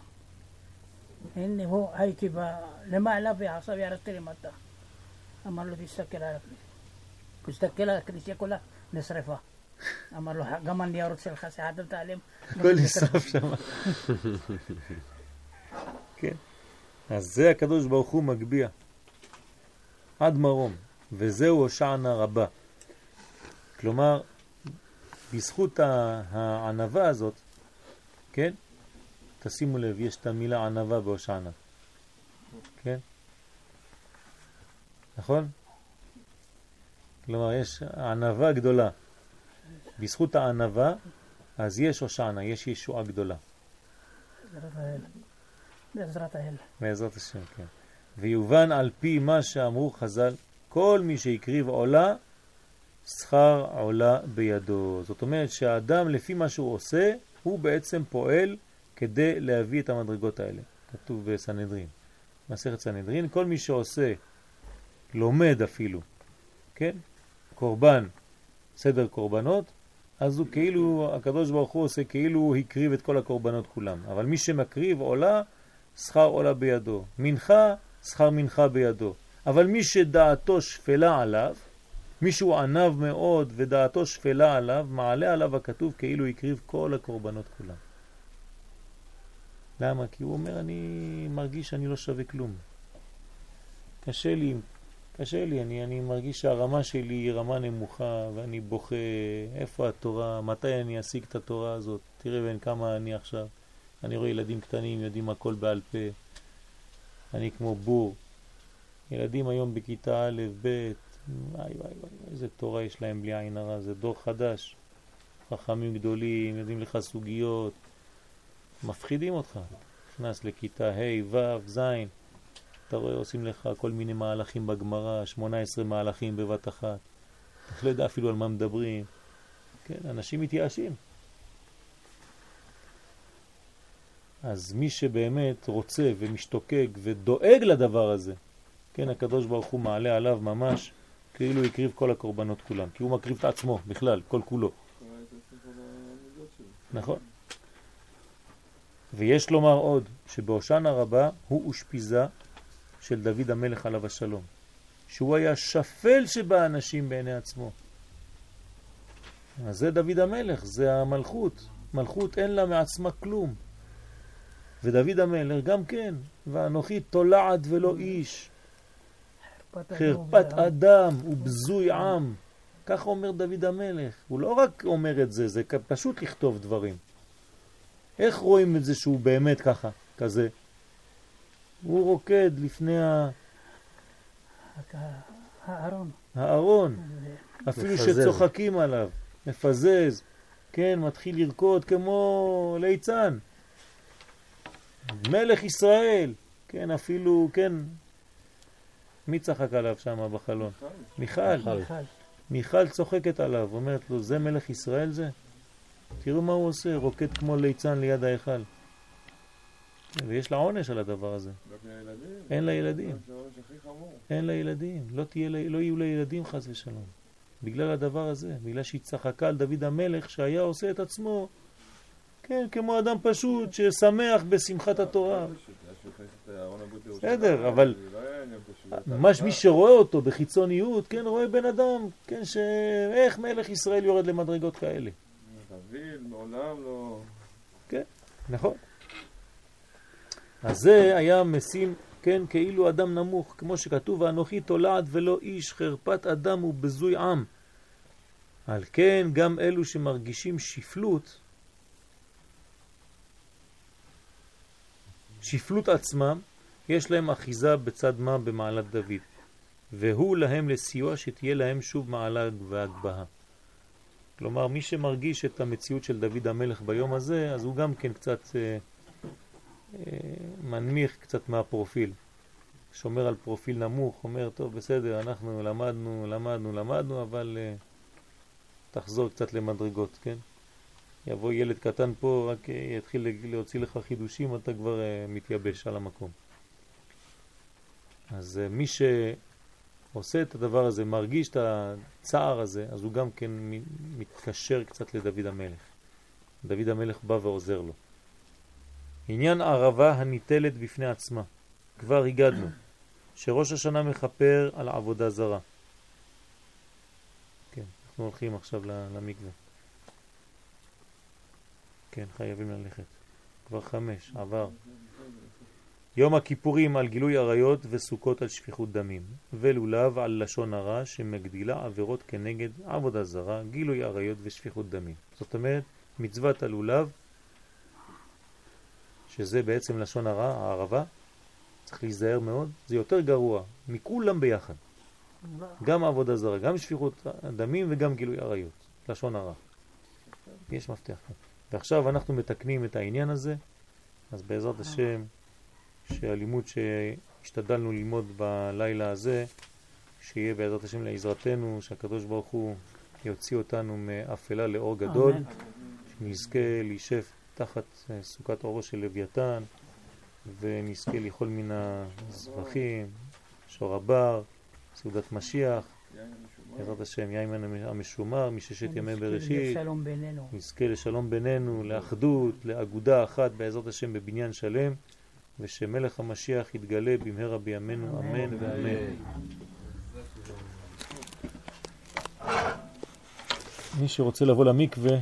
הנה הוא, הייתי למעלה ועכשיו ירדתי למטה. אמר לו, תסתכל על הכניסה. הוא הסתכל על הכניסה כולה, נשרפה. אמר לו, גם הניירות שלך שחדת עליהם. הכל נשרף שם. כן. אז זה הקדוש ברוך הוא מגביה. עד מרום, וזהו הושענה רבה. כלומר, בזכות הענבה הזאת, כן? תשימו לב, יש את המילה ענבה בהושענה. כן? נכון? כלומר, יש ענבה גדולה. בזכות הענבה, אז יש הושענה, יש ישועה גדולה. בעזרת האל. בעזרת השם, כן. ויובן על פי מה שאמרו חז"ל, כל מי שהקריב עולה, שכר עולה בידו. זאת אומרת שהאדם לפי מה שהוא עושה, הוא בעצם פועל כדי להביא את המדרגות האלה. כתוב בסנהדרין, מסכת סנהדרין, כל מי שעושה, לומד אפילו, כן? קורבן, סדר קורבנות, אז הוא כאילו, הקדוש ברוך הוא עושה כאילו הוא הקריב את כל הקורבנות כולם. אבל מי שמקריב עולה, שכר עולה בידו. מנחה, שכר מנחה בידו. אבל מי שדעתו שפלה עליו, מי שהוא ענב מאוד ודעתו שפלה עליו, מעלה עליו הכתוב כאילו הקריב כל הקורבנות כולם. למה? כי הוא אומר, אני מרגיש שאני לא שווה כלום. קשה לי, קשה לי, אני, אני מרגיש שהרמה שלי היא רמה נמוכה ואני בוכה, איפה התורה, מתי אני אשיג את התורה הזאת, תראה בין כמה אני עכשיו. אני רואה ילדים קטנים, יודעים הכל בעל פה, אני כמו בור. ילדים היום בכיתה א', ב', וואי וואי וואי, איזה תורה יש להם בלי עין הרע, זה דור חדש. חכמים גדולים, יודעים לך סוגיות, מפחידים אותך. נכנס לכיתה ה', ו', ז', אתה רואה, עושים לך כל מיני מהלכים בגמרא, 18 מהלכים בבת אחת. אתה לא יודע אפילו על מה מדברים. כן, אנשים מתייאשים. אז מי שבאמת רוצה ומשתוקק ודואג לדבר הזה, כן, הקדוש ברוך הוא מעלה עליו ממש כאילו הקריב כל הקורבנות כולם, כי הוא מקריב את עצמו בכלל, כל כולו. נכון. ויש לומר עוד, שבהושענא רבה הוא אושפיזה של דוד המלך עליו השלום, שהוא היה שפל שבאנשים בעיני עצמו. אז זה דוד המלך, זה המלכות. מלכות אין לה מעצמה כלום. ודוד המלך גם כן, ואנוכי תולעת ולא איש, חרפת אדם ובזוי עם. ככה אומר דוד המלך. הוא לא רק אומר את זה, זה פשוט לכתוב דברים. איך רואים את זה שהוא באמת ככה, כזה? הוא רוקד לפני ה... הארון. הארון. אפילו שצוחקים עליו, מפזז, כן, מתחיל לרקוד כמו ליצן. מלך ישראל, כן, אפילו, כן, מי צחק עליו שם בחלון? מיכל. מיכל. מיכל צוחקת עליו, אומרת לו, זה מלך ישראל זה? תראו מה הוא עושה, רוקד כמו ליצן ליד ההיכל. ויש לה עונש על הדבר הזה. אין לה ילדים. אין לה ילדים. לא, תהיה, לא יהיו לה ילדים חס ושלום. בגלל הדבר הזה, בגלל שהיא צחקה על דוד המלך שהיה עושה את עצמו, כן, כמו אדם פשוט ששמח בשמחת התורה. בסדר, אבל ממש מי שרואה אותו בחיצוניות, כן, רואה בן אדם, כן, שאיך מלך ישראל יורד למדרגות כאלה. דוד מעולם לא... כן, נכון. אז זה היה משים, כן, כאילו אדם נמוך, כמו שכתוב, ואנוכי תולעת ולא איש, חרפת אדם ובזוי עם. על כן, גם אלו שמרגישים שפלות, שפלות עצמם, יש להם אחיזה בצד מה במעלת דוד, והוא להם לסיוע שתהיה להם שוב מעלה והגבהה. כלומר, מי שמרגיש את המציאות של דוד המלך ביום הזה, אז הוא גם כן קצת אה, אה, מנמיך קצת מהפרופיל. שומר על פרופיל נמוך, אומר, טוב, בסדר, אנחנו למדנו, למדנו, למדנו, אבל אה, תחזור קצת למדרגות, כן? יבוא ילד קטן פה, רק אה, יתחיל להוציא לך חידושים, אתה כבר אה, מתייבש על המקום. אז אה, מי שעושה את הדבר הזה, מרגיש את הצער הזה, אז הוא גם כן מתקשר קצת לדוד המלך. דוד המלך בא ועוזר לו. עניין ערבה הניטלת בפני עצמה. כבר הגדנו שראש השנה מחפר על עבודה זרה. כן, אנחנו הולכים עכשיו למקווה. כן, חייבים ללכת. כבר חמש, עבר. יום הכיפורים על גילוי עריות וסוכות על שפיכות דמים, ולולב על לשון הרע שמגדילה עבירות כנגד עבודה זרה, גילוי עריות ושפיכות דמים. זאת אומרת, מצוות הלולב, שזה בעצם לשון הרע, הערבה, צריך להיזהר מאוד, זה יותר גרוע מכולם ביחד. גם עבודה זרה, גם שפיכות דמים וגם גילוי עריות, לשון הרע. יש מפתח. ועכשיו אנחנו מתקנים את העניין הזה, אז בעזרת השם, שהלימוד שהשתדלנו ללמוד בלילה הזה, שיהיה בעזרת השם לעזרתנו, שהקדוש ברוך הוא יוציא אותנו מאפלה לאור גדול, אמן. שנזכה להישב תחת אה, סוכת אורו של לוויתן, ונזכה לאכול מן הזבחים, שור הבר, סעודת משיח. בעזרת השם, יין המשומר מששת ימי בראשית. נזכה לשלום בינינו, לאחדות, לאגודה אחת בעזרת השם בבניין שלם, ושמלך המשיח יתגלה במהרה בימינו, אמן ואמן. מי שרוצה לבוא למקווה,